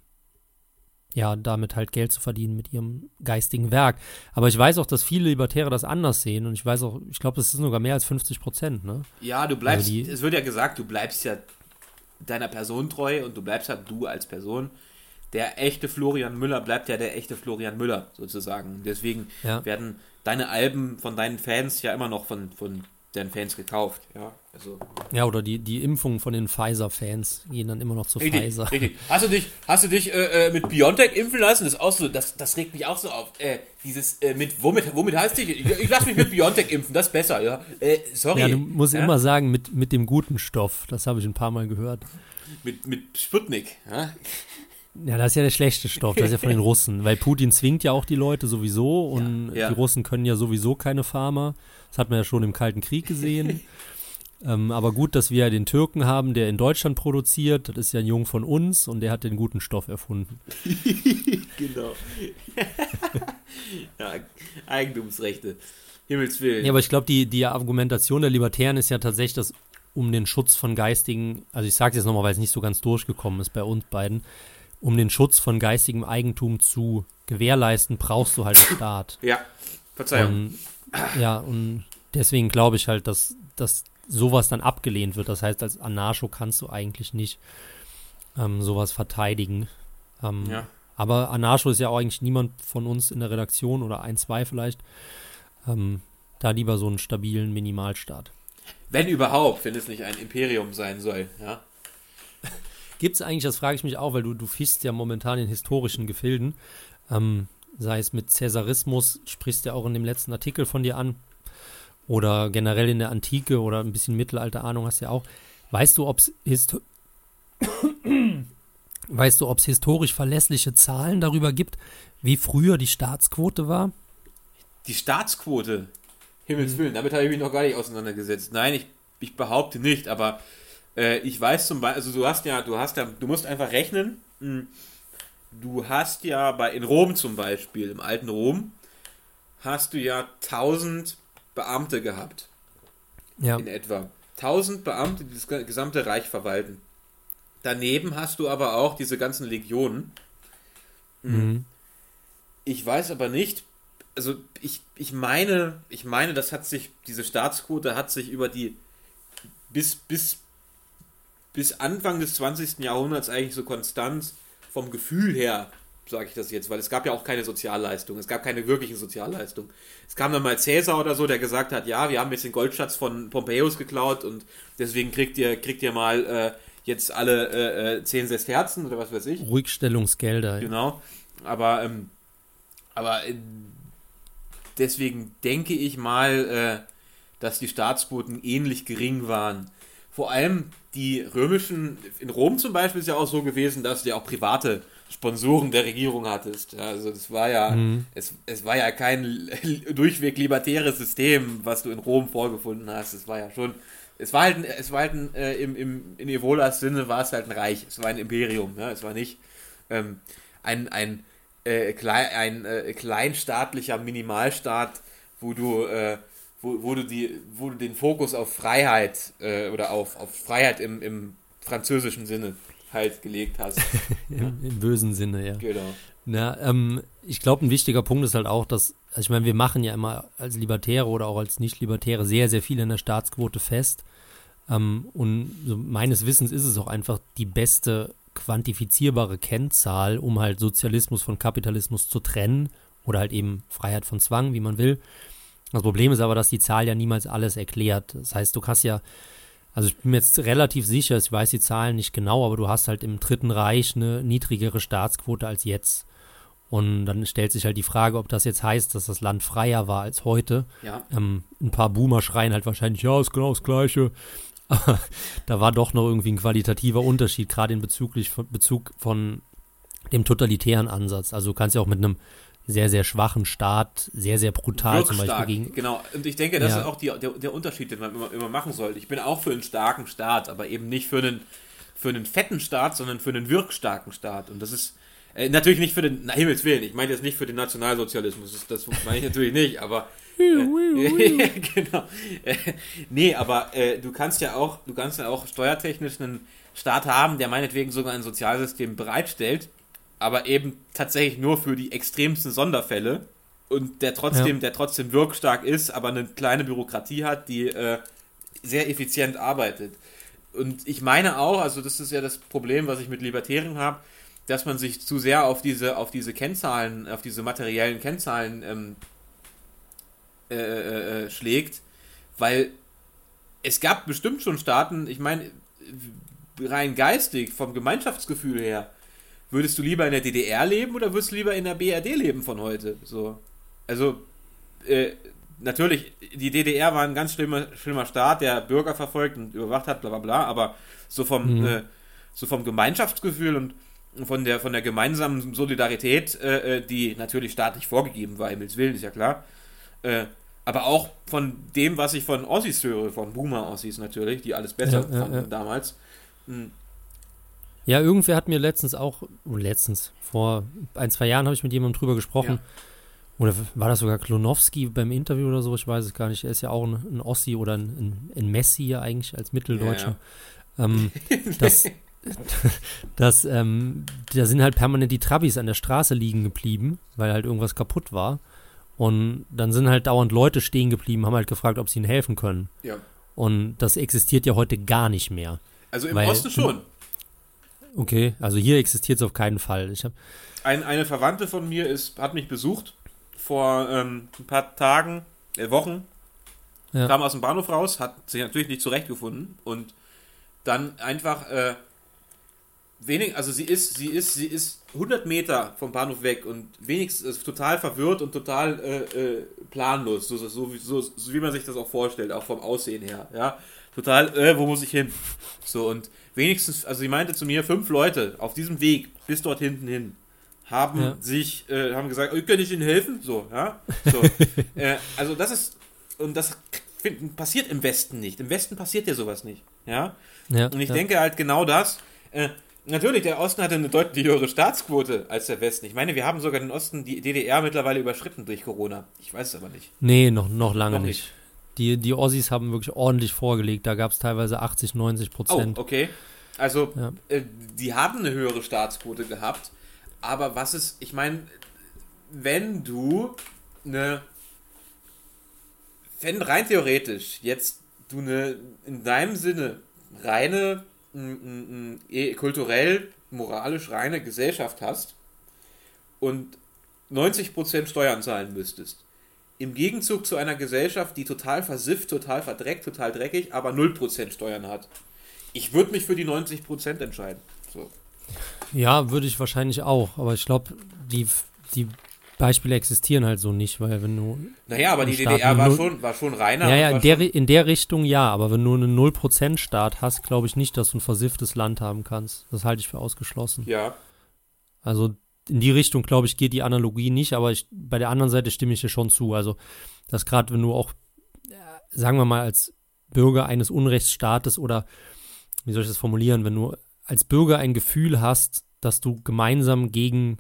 ja, damit halt Geld zu verdienen mit ihrem geistigen Werk. Aber ich weiß auch, dass viele Libertäre das anders sehen und ich weiß auch, ich glaube, das ist sogar mehr als 50 Prozent, ne? Ja, du bleibst, also es wird ja gesagt, du bleibst ja deiner Person treu und du bleibst halt du als Person. Der echte Florian Müller bleibt ja der echte Florian Müller sozusagen. Deswegen ja. werden deine Alben von deinen Fans ja immer noch von, von deinen Fans gekauft. Ja, also. ja oder die, die Impfungen von den Pfizer-Fans gehen dann immer noch zu richtig, Pfizer. Richtig. Hast du dich, hast du dich äh, äh, mit Biontech impfen lassen? Das ist auch so, das, das regt mich auch so auf. Äh, dieses, äh, mit, womit, womit heißt dich? Ich, ich lasse mich mit Biontech impfen, das ist besser, ja. Äh, sorry. Ja, du musst ja? immer sagen, mit, mit dem guten Stoff. Das habe ich ein paar Mal gehört. Mit, mit Sputnik, ja. Ja, das ist ja der schlechte Stoff, das ist ja von den Russen, weil Putin zwingt ja auch die Leute sowieso und ja, ja. die Russen können ja sowieso keine Pharma. Das hat man ja schon im Kalten Krieg gesehen. [LAUGHS] ähm, aber gut, dass wir ja den Türken haben, der in Deutschland produziert. Das ist ja ein Jung von uns und der hat den guten Stoff erfunden. [LAUGHS] genau. [LAUGHS] ja, Eigentumsrechte. Himmels Willen. Ja, aber ich glaube, die, die Argumentation der Libertären ist ja tatsächlich, dass um den Schutz von geistigen, also ich sage es jetzt nochmal, weil es nicht so ganz durchgekommen ist bei uns beiden, um den Schutz von geistigem Eigentum zu gewährleisten, brauchst du halt einen Staat. Ja, Verzeihung. Und ja, und deswegen glaube ich halt, dass, dass sowas dann abgelehnt wird. Das heißt, als Anarcho kannst du eigentlich nicht ähm, sowas verteidigen. Ähm, ja. Aber Anarcho ist ja auch eigentlich niemand von uns in der Redaktion oder ein, zwei vielleicht. Ähm, da lieber so einen stabilen Minimalstaat. Wenn überhaupt, wenn es nicht ein Imperium sein soll, ja. Gibt es eigentlich, das frage ich mich auch, weil du, du fischst ja momentan in historischen Gefilden. Ähm, sei es mit Cäsarismus, sprichst du ja auch in dem letzten Artikel von dir an. oder generell in der Antike oder ein bisschen Mittelalter-Ahnung hast du ja auch. Weißt du, ob es [COUGHS] weißt du, historisch verlässliche Zahlen darüber gibt, wie früher die Staatsquote war? Die Staatsquote? Himmels mhm. Willen, damit habe ich mich noch gar nicht auseinandergesetzt. Nein, ich, ich behaupte nicht, aber äh, ich weiß zum Beispiel, also du hast ja, du hast ja, du musst einfach rechnen. Hm, du hast ja bei in Rom zum Beispiel, im alten Rom, hast du ja 1000 Beamte gehabt. Ja. In etwa. 1000 Beamte, die das gesamte Reich verwalten. Daneben hast du aber auch diese ganzen Legionen. Hm. Mhm. Ich weiß aber nicht, also ich, ich meine, ich meine, das hat sich, diese Staatsquote hat sich über die bis, bis, bis Anfang des 20. Jahrhunderts eigentlich so konstant vom Gefühl her, sage ich das jetzt, weil es gab ja auch keine Sozialleistung, es gab keine wirkliche Sozialleistung. Es kam dann mal Cäsar oder so, der gesagt hat, ja, wir haben jetzt den Goldschatz von Pompeius geklaut und deswegen kriegt ihr, kriegt ihr mal äh, jetzt alle äh, äh, 10 Sesterzen oder was weiß ich. Ruhigstellungsgelder. Genau, aber, ähm, aber äh, deswegen denke ich mal, äh, dass die Staatsquoten ähnlich gering waren. Vor allem die römischen, in Rom zum Beispiel ist ja auch so gewesen, dass du ja auch private Sponsoren der Regierung hattest. Also das war ja, mhm. es, es war ja kein [LAUGHS] durchweg libertäres System, was du in Rom vorgefunden hast. Es war ja schon, es war halt, es war halt ein, äh, im, im, in Evolas Sinne war es halt ein Reich, es war ein Imperium, ja? es war nicht ähm, ein, ein äh, klein, ein äh, kleinstaatlicher Minimalstaat, wo du, äh, wo, wo, du die, wo du den Fokus auf Freiheit äh, oder auf, auf Freiheit im, im französischen Sinne halt gelegt hast. [LAUGHS] Im, Im, bösen Sinne, ja. Genau. Na, ähm, ich glaube, ein wichtiger Punkt ist halt auch, dass, also ich meine, wir machen ja immer als Libertäre oder auch als Nicht-Libertäre sehr, sehr viel in der Staatsquote fest. Ähm, und so meines Wissens ist es auch einfach die beste quantifizierbare Kennzahl, um halt Sozialismus von Kapitalismus zu trennen oder halt eben Freiheit von Zwang, wie man will. Das Problem ist aber, dass die Zahl ja niemals alles erklärt. Das heißt, du kannst ja, also ich bin mir jetzt relativ sicher, ich weiß die Zahlen nicht genau, aber du hast halt im Dritten Reich eine niedrigere Staatsquote als jetzt. Und dann stellt sich halt die Frage, ob das jetzt heißt, dass das Land freier war als heute. Ja. Ähm, ein paar Boomer schreien halt wahrscheinlich, ja, ist genau das Gleiche. [LAUGHS] Aber da war doch noch irgendwie ein qualitativer Unterschied, gerade in bezüglich, Bezug von dem totalitären Ansatz. Also du kannst ja auch mit einem sehr, sehr schwachen Staat, sehr, sehr brutal zum Beispiel gegen. Genau, und ich denke, das ja. ist auch die, der, der Unterschied, den man immer, immer machen sollte. Ich bin auch für einen starken Staat, aber eben nicht für einen, für einen fetten Staat, sondern für einen wirkstarken Staat. Und das ist äh, natürlich nicht für den, na Himmels Willen, ich meine jetzt nicht für den Nationalsozialismus, das, das meine ich natürlich nicht, aber äh, [LAUGHS] genau. Äh, nee, aber äh, du kannst ja auch, du kannst ja auch steuertechnisch einen Staat haben, der meinetwegen sogar ein Sozialsystem bereitstellt, aber eben tatsächlich nur für die extremsten Sonderfälle und der trotzdem, ja. der trotzdem wirkstark ist, aber eine kleine Bürokratie hat, die äh, sehr effizient arbeitet. Und ich meine auch, also das ist ja das Problem, was ich mit Libertären habe, dass man sich zu sehr auf diese, auf diese Kennzahlen, auf diese materiellen Kennzahlen ähm, äh, äh, äh, schlägt, weil es gab bestimmt schon Staaten, ich meine, rein geistig, vom Gemeinschaftsgefühl her, würdest du lieber in der DDR leben oder würdest du lieber in der BRD leben von heute? So. Also, äh, natürlich, die DDR war ein ganz schlimmer, schlimmer Staat, der Bürger verfolgt und überwacht hat, bla bla bla, aber so vom, mhm. äh, so vom Gemeinschaftsgefühl und von der, von der gemeinsamen Solidarität, äh, äh die natürlich staatlich vorgegeben war, Emils Willen, ist ja klar, äh, aber auch von dem, was ich von Ossis höre, von Boomer-Ossis natürlich, die alles besser ja, fanden ja, ja. damals. Hm. Ja, irgendwer hat mir letztens auch, oh, letztens, vor ein, zwei Jahren habe ich mit jemandem drüber gesprochen. Oder war das sogar Klonowski beim Interview oder so? Ich weiß es gar nicht. Er ist ja auch ein, ein Ossi oder ein, ein, Messi ja eigentlich als Mitteldeutscher. Ähm, [LAUGHS] das, das, ähm, da sind halt permanent die Trabis an der Straße liegen geblieben, weil halt irgendwas kaputt war. Und dann sind halt dauernd Leute stehen geblieben, haben halt gefragt, ob sie ihnen helfen können. Ja. Und das existiert ja heute gar nicht mehr. Also im Osten schon. Okay, also hier existiert es auf keinen Fall. Ich hab Ein, eine Verwandte von mir ist, hat mich besucht vor ähm, ein paar Tagen, äh, Wochen. Ja. Kam aus dem Bahnhof raus, hat sich natürlich nicht zurechtgefunden und dann einfach äh, wenig, also sie ist, sie ist, sie ist 100 Meter vom Bahnhof weg und wenigstens total verwirrt und total äh, äh, planlos, so, so, so, so, wie man sich das auch vorstellt, auch vom Aussehen her, ja. Total, äh, wo muss ich hin? So, und wenigstens, also sie meinte zu mir, fünf Leute auf diesem Weg bis dort hinten hin haben ja. sich, äh, haben gesagt, oh, kann ich Ihnen helfen? So, ja. So, [LAUGHS] äh, also das ist, und das find, passiert im Westen nicht. Im Westen passiert ja sowas nicht, ja. ja und ich ja. denke halt genau das, äh, Natürlich, der Osten hatte eine deutlich höhere Staatsquote als der Westen. Ich meine, wir haben sogar den Osten, die DDR mittlerweile überschritten durch Corona. Ich weiß es aber nicht. Nee, noch, noch lange noch nicht. nicht. Die, die Ossis haben wirklich ordentlich vorgelegt. Da gab es teilweise 80, 90 Prozent. Oh, okay. Also, ja. äh, die haben eine höhere Staatsquote gehabt. Aber was ist, ich meine, wenn du eine, wenn rein theoretisch jetzt du eine, in deinem Sinne reine E, kulturell, moralisch reine Gesellschaft hast und 90% Steuern zahlen müsstest, im Gegenzug zu einer Gesellschaft, die total versifft, total verdreckt, total dreckig, aber 0% Steuern hat. Ich würde mich für die 90% entscheiden. So. Ja, würde ich wahrscheinlich auch, aber ich glaube, die, die Beispiele existieren halt so nicht, weil wenn du. Naja, aber die DDR war schon, war schon reiner. Ja, ja, in der, in der Richtung ja, aber wenn du einen 0%-Staat hast, glaube ich nicht, dass du ein versifftes Land haben kannst. Das halte ich für ausgeschlossen. Ja. Also in die Richtung, glaube ich, geht die Analogie nicht, aber ich, bei der anderen Seite stimme ich dir schon zu. Also, dass gerade wenn du auch, sagen wir mal, als Bürger eines Unrechtsstaates oder, wie soll ich das formulieren, wenn du als Bürger ein Gefühl hast, dass du gemeinsam gegen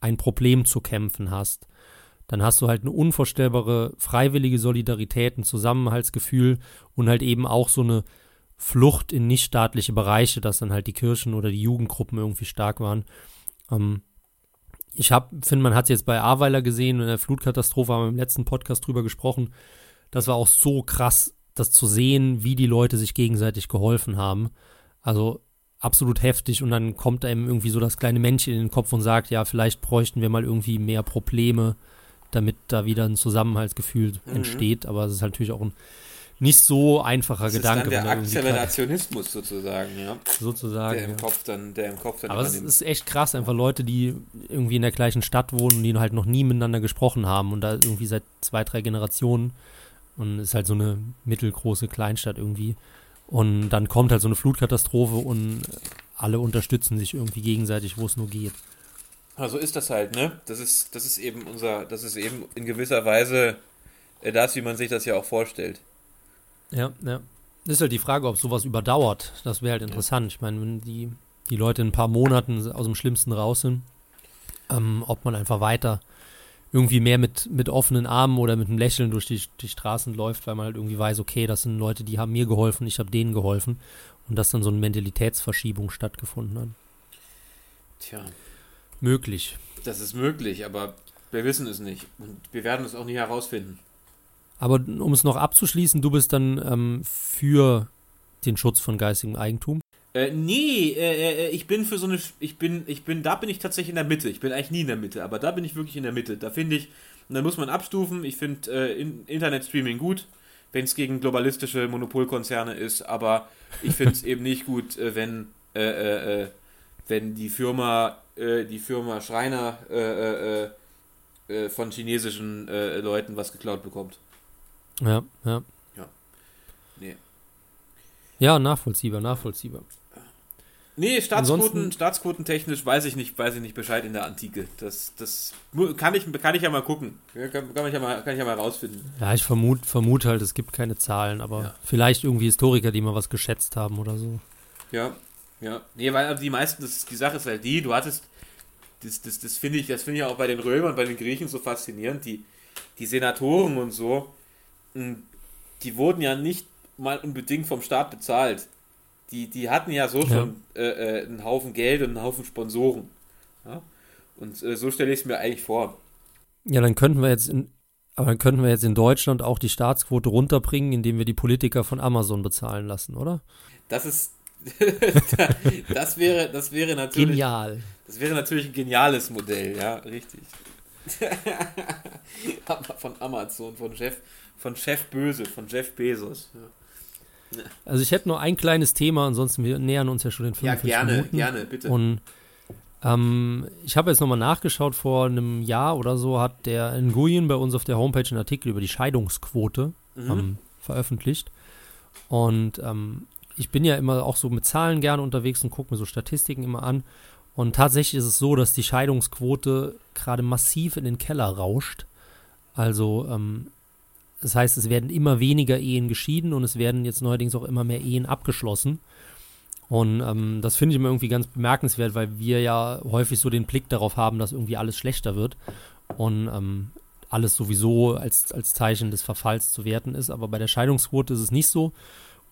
ein Problem zu kämpfen hast, dann hast du halt eine unvorstellbare freiwillige Solidarität, ein Zusammenhaltsgefühl und halt eben auch so eine Flucht in nichtstaatliche Bereiche, dass dann halt die Kirchen oder die Jugendgruppen irgendwie stark waren. Ähm, ich finde, man hat es jetzt bei Aweiler gesehen, in der Flutkatastrophe haben wir im letzten Podcast drüber gesprochen. Das war auch so krass, das zu sehen, wie die Leute sich gegenseitig geholfen haben. Also absolut heftig und dann kommt einem irgendwie so das kleine Männchen in den Kopf und sagt, ja, vielleicht bräuchten wir mal irgendwie mehr Probleme, damit da wieder ein Zusammenhaltsgefühl mhm. entsteht. Aber es ist natürlich auch ein nicht so einfacher das Gedanke. Ist dann der Akzelerationismus sozusagen, ja. Sozusagen. Der im ja. Kopf dann, der im Kopf dann. Aber es ist echt krass, einfach Leute, die irgendwie in der gleichen Stadt wohnen und die halt noch nie miteinander gesprochen haben und da irgendwie seit zwei, drei Generationen und es ist halt so eine mittelgroße Kleinstadt irgendwie. Und dann kommt halt so eine Flutkatastrophe und alle unterstützen sich irgendwie gegenseitig, wo es nur geht. Also ist das halt, ne? Das ist, das ist eben unser, das ist eben in gewisser Weise äh, das, wie man sich das ja auch vorstellt. Ja, ja. Das ist halt die Frage, ob sowas überdauert. Das wäre halt interessant. Ich meine, wenn die, die Leute in ein paar Monaten aus dem Schlimmsten raus sind, ähm, ob man einfach weiter irgendwie mehr mit, mit offenen Armen oder mit einem Lächeln durch die, die Straßen läuft, weil man halt irgendwie weiß, okay, das sind Leute, die haben mir geholfen, ich habe denen geholfen. Und dass dann so eine Mentalitätsverschiebung stattgefunden hat. Tja. Möglich. Das ist möglich, aber wir wissen es nicht. Und wir werden es auch nie herausfinden. Aber um es noch abzuschließen, du bist dann ähm, für den Schutz von geistigem Eigentum? Äh, nee, äh, äh, ich bin für so eine, ich bin, ich bin, da bin ich tatsächlich in der Mitte. Ich bin eigentlich nie in der Mitte, aber da bin ich wirklich in der Mitte. Da finde ich, und dann muss man abstufen. Ich finde äh, in, Internetstreaming gut, wenn es gegen globalistische Monopolkonzerne ist, aber ich finde es [LAUGHS] eben nicht gut, äh, wenn, äh, äh, wenn die Firma, die Firma Schreiner von chinesischen Leuten was geklaut bekommt. Ja, ja. Ja. Nee. Ja, nachvollziehbar, nachvollziehbar. Nee, Staatsquoten, Staatsquotentechnisch weiß ich nicht, weiß ich nicht Bescheid in der Antike. Das, das kann ich, kann ich ja mal gucken. Kann, kann, ich ja mal, kann ich ja mal rausfinden. Ja, ich vermute, vermute halt, es gibt keine Zahlen, aber ja. vielleicht irgendwie Historiker, die mal was geschätzt haben oder so. Ja, ja. Nee, weil die meisten, das, die Sache ist halt die, du hattest, das, das, das finde ich, das finde ich auch bei den Römern, bei den Griechen so faszinierend, die, die Senatoren und so, die wurden ja nicht mal unbedingt vom Staat bezahlt die, die hatten ja so ja. schon äh, äh, einen Haufen Geld und einen Haufen Sponsoren. Ja? Und äh, so stelle ich es mir eigentlich vor. Ja, dann könnten wir jetzt in, aber dann könnten wir jetzt in Deutschland auch die Staatsquote runterbringen, indem wir die Politiker von Amazon bezahlen lassen, oder? Das ist [LAUGHS] das wäre das wäre natürlich genial. Das wäre natürlich ein geniales Modell, ja, richtig. [LAUGHS] von Amazon, von Chef, von Chef Böse, von Jeff Bezos. Ja. Also ich hätte nur ein kleines Thema, ansonsten wir nähern uns ja schon den 45 ja, gerne, Minuten. gerne, bitte. Und Ähm, ich habe jetzt nochmal nachgeschaut, vor einem Jahr oder so hat der Nguyen bei uns auf der Homepage einen Artikel über die Scheidungsquote mhm. ähm, veröffentlicht. Und ähm, ich bin ja immer auch so mit Zahlen gerne unterwegs und gucke mir so Statistiken immer an. Und tatsächlich ist es so, dass die Scheidungsquote gerade massiv in den Keller rauscht. Also, ähm, das heißt, es werden immer weniger Ehen geschieden und es werden jetzt neuerdings auch immer mehr Ehen abgeschlossen. Und ähm, das finde ich immer irgendwie ganz bemerkenswert, weil wir ja häufig so den Blick darauf haben, dass irgendwie alles schlechter wird und ähm, alles sowieso als, als Zeichen des Verfalls zu werten ist. Aber bei der Scheidungsquote ist es nicht so.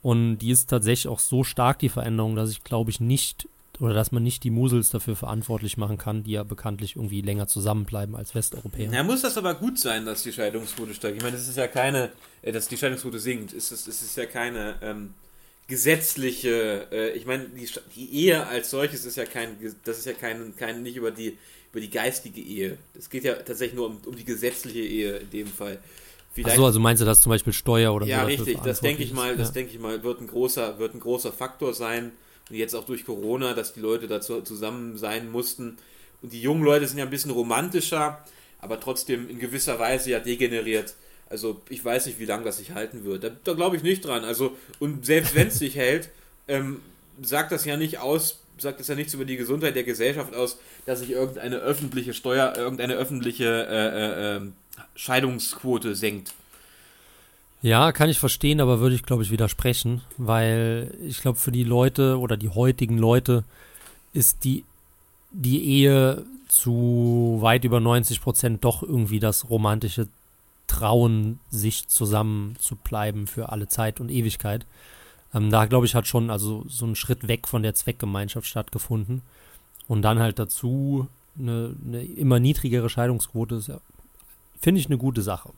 Und die ist tatsächlich auch so stark, die Veränderung, dass ich glaube ich nicht, oder dass man nicht die Musels dafür verantwortlich machen kann, die ja bekanntlich irgendwie länger zusammenbleiben als Westeuropäer. Ja, muss das aber gut sein, dass die Scheidungsquote steigt. Ich meine, das ist ja keine, äh, dass die Scheidungsquote sinkt. Es ist, es ist ja keine ähm, gesetzliche, äh, ich meine, die, die, Ehe als solches ist ja kein, das ist ja kein, kein nicht über die, über die geistige Ehe. Es geht ja tatsächlich nur um, um die gesetzliche Ehe in dem Fall. Vielleicht, Ach so, also meinst du, dass zum Beispiel Steuer oder? Ja, richtig. Das denke ich mal, das denke ich mal, wird ein großer, wird ein großer Faktor sein. Jetzt auch durch Corona, dass die Leute dazu zusammen sein mussten. Und die jungen Leute sind ja ein bisschen romantischer, aber trotzdem in gewisser Weise ja degeneriert. Also ich weiß nicht, wie lange das sich halten wird. Da, da glaube ich nicht dran. Also, und selbst wenn es sich [LAUGHS] hält, ähm, sagt das ja nicht aus, sagt das ja nichts über die Gesundheit der Gesellschaft aus, dass sich irgendeine öffentliche Steuer, irgendeine öffentliche äh, äh, ähm, Scheidungsquote senkt. Ja, kann ich verstehen, aber würde ich, glaube ich, widersprechen, weil ich glaube, für die Leute oder die heutigen Leute ist die, die Ehe zu weit über 90 Prozent doch irgendwie das romantische trauen, sich zusammen zu bleiben für alle Zeit und Ewigkeit. Ähm, da, glaube ich, hat schon also so ein Schritt weg von der Zweckgemeinschaft stattgefunden. Und dann halt dazu eine, eine immer niedrigere Scheidungsquote ja, finde ich eine gute Sache.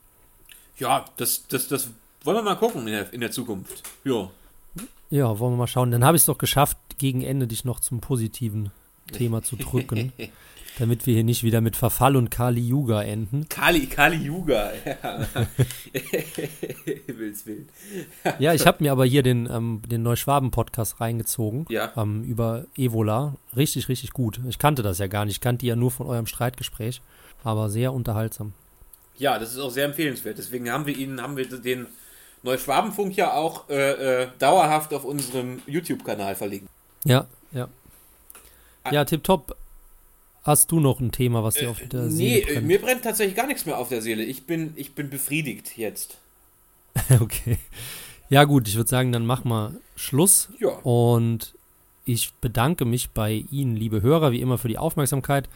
Ja, das, das, das wollen wir mal gucken in der, in der Zukunft. Ja. Ja, wollen wir mal schauen. Dann habe ich es doch geschafft, gegen Ende dich noch zum positiven Thema zu drücken. [LAUGHS] damit wir hier nicht wieder mit Verfall und Kali Yuga enden. Kali, Kali Yuga, ja. [LAUGHS] Wild's wild. ja, ich habe mir aber hier den, ähm, den Neuschwaben-Podcast reingezogen. Ja. Ähm, über Evola. Richtig, richtig gut. Ich kannte das ja gar nicht. Ich kannte die ja nur von eurem Streitgespräch. Aber sehr unterhaltsam. Ja, das ist auch sehr empfehlenswert. Deswegen haben wir ihn, haben wir den Neuschwabenfunk ja auch äh, äh, dauerhaft auf unserem YouTube-Kanal verlinkt. Ja, ja. Ah. Ja, tipptopp. Hast du noch ein Thema, was dir äh, auf der äh, Seele nee, brennt? Nee, mir brennt tatsächlich gar nichts mehr auf der Seele. Ich bin, ich bin befriedigt jetzt. [LAUGHS] okay. Ja gut, ich würde sagen, dann mach mal Schluss. Ja. Und ich bedanke mich bei Ihnen, liebe Hörer, wie immer für die Aufmerksamkeit.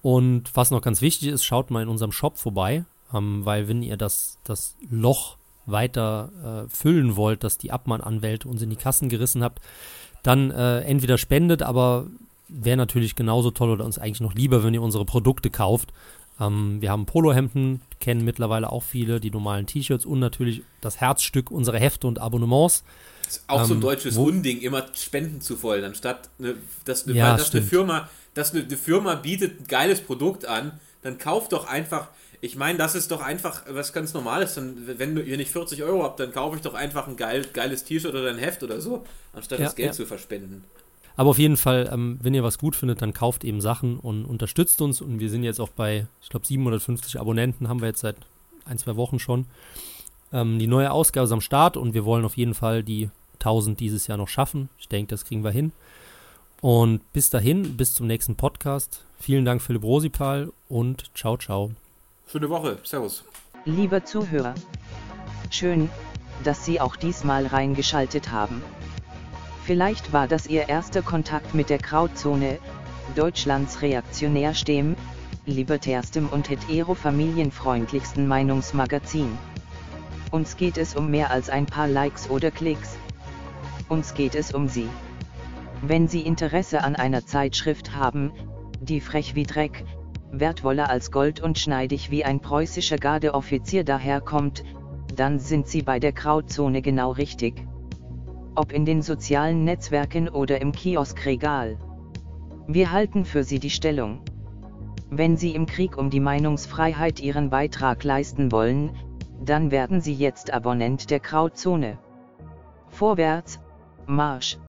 Und was noch ganz wichtig ist, schaut mal in unserem Shop vorbei, ähm, weil wenn ihr das, das Loch weiter äh, füllen wollt, das die Abmann-Anwälte uns in die Kassen gerissen habt, dann äh, entweder spendet, aber wäre natürlich genauso toll oder uns eigentlich noch lieber, wenn ihr unsere Produkte kauft. Ähm, wir haben Polohemden, kennen mittlerweile auch viele, die normalen T-Shirts und natürlich das Herzstück unserer Hefte und Abonnements. Das ist auch ähm, so ein ähm, deutsches Unding, immer Spenden zu wollen, anstatt ne, dass, ne, ja, dass eine Firma, dass eine, eine Firma bietet ein geiles Produkt an, dann kauft doch einfach. Ich meine, das ist doch einfach was ganz Normales. Dann, wenn ihr nicht 40 Euro habt, dann kaufe ich doch einfach ein geil, geiles T-Shirt oder ein Heft oder so, anstatt ja, das Geld ja. zu verspenden. Aber auf jeden Fall, ähm, wenn ihr was gut findet, dann kauft eben Sachen und unterstützt uns. Und wir sind jetzt auch bei, ich glaube, 750 Abonnenten haben wir jetzt seit ein, zwei Wochen schon. Ähm, die neue Ausgabe ist am Start und wir wollen auf jeden Fall die 1000 dieses Jahr noch schaffen. Ich denke, das kriegen wir hin. Und bis dahin, bis zum nächsten Podcast. Vielen Dank, Philipp Rosipal und ciao, ciao. Schöne Woche. Servus. Liebe Zuhörer, schön, dass Sie auch diesmal reingeschaltet haben. Vielleicht war das Ihr erster Kontakt mit der Krautzone, Deutschlands reaktionärstem, libertärstem und hetero-familienfreundlichsten Meinungsmagazin. Uns geht es um mehr als ein paar Likes oder Klicks. Uns geht es um Sie. Wenn Sie Interesse an einer Zeitschrift haben, die frech wie Dreck, wertvoller als Gold und schneidig wie ein preußischer Gardeoffizier daherkommt, dann sind Sie bei der Krautzone genau richtig ob in den sozialen Netzwerken oder im Kioskregal. Wir halten für Sie die Stellung. Wenn Sie im Krieg um die Meinungsfreiheit Ihren Beitrag leisten wollen, dann werden Sie jetzt Abonnent der Krautzone. Vorwärts, Marsch!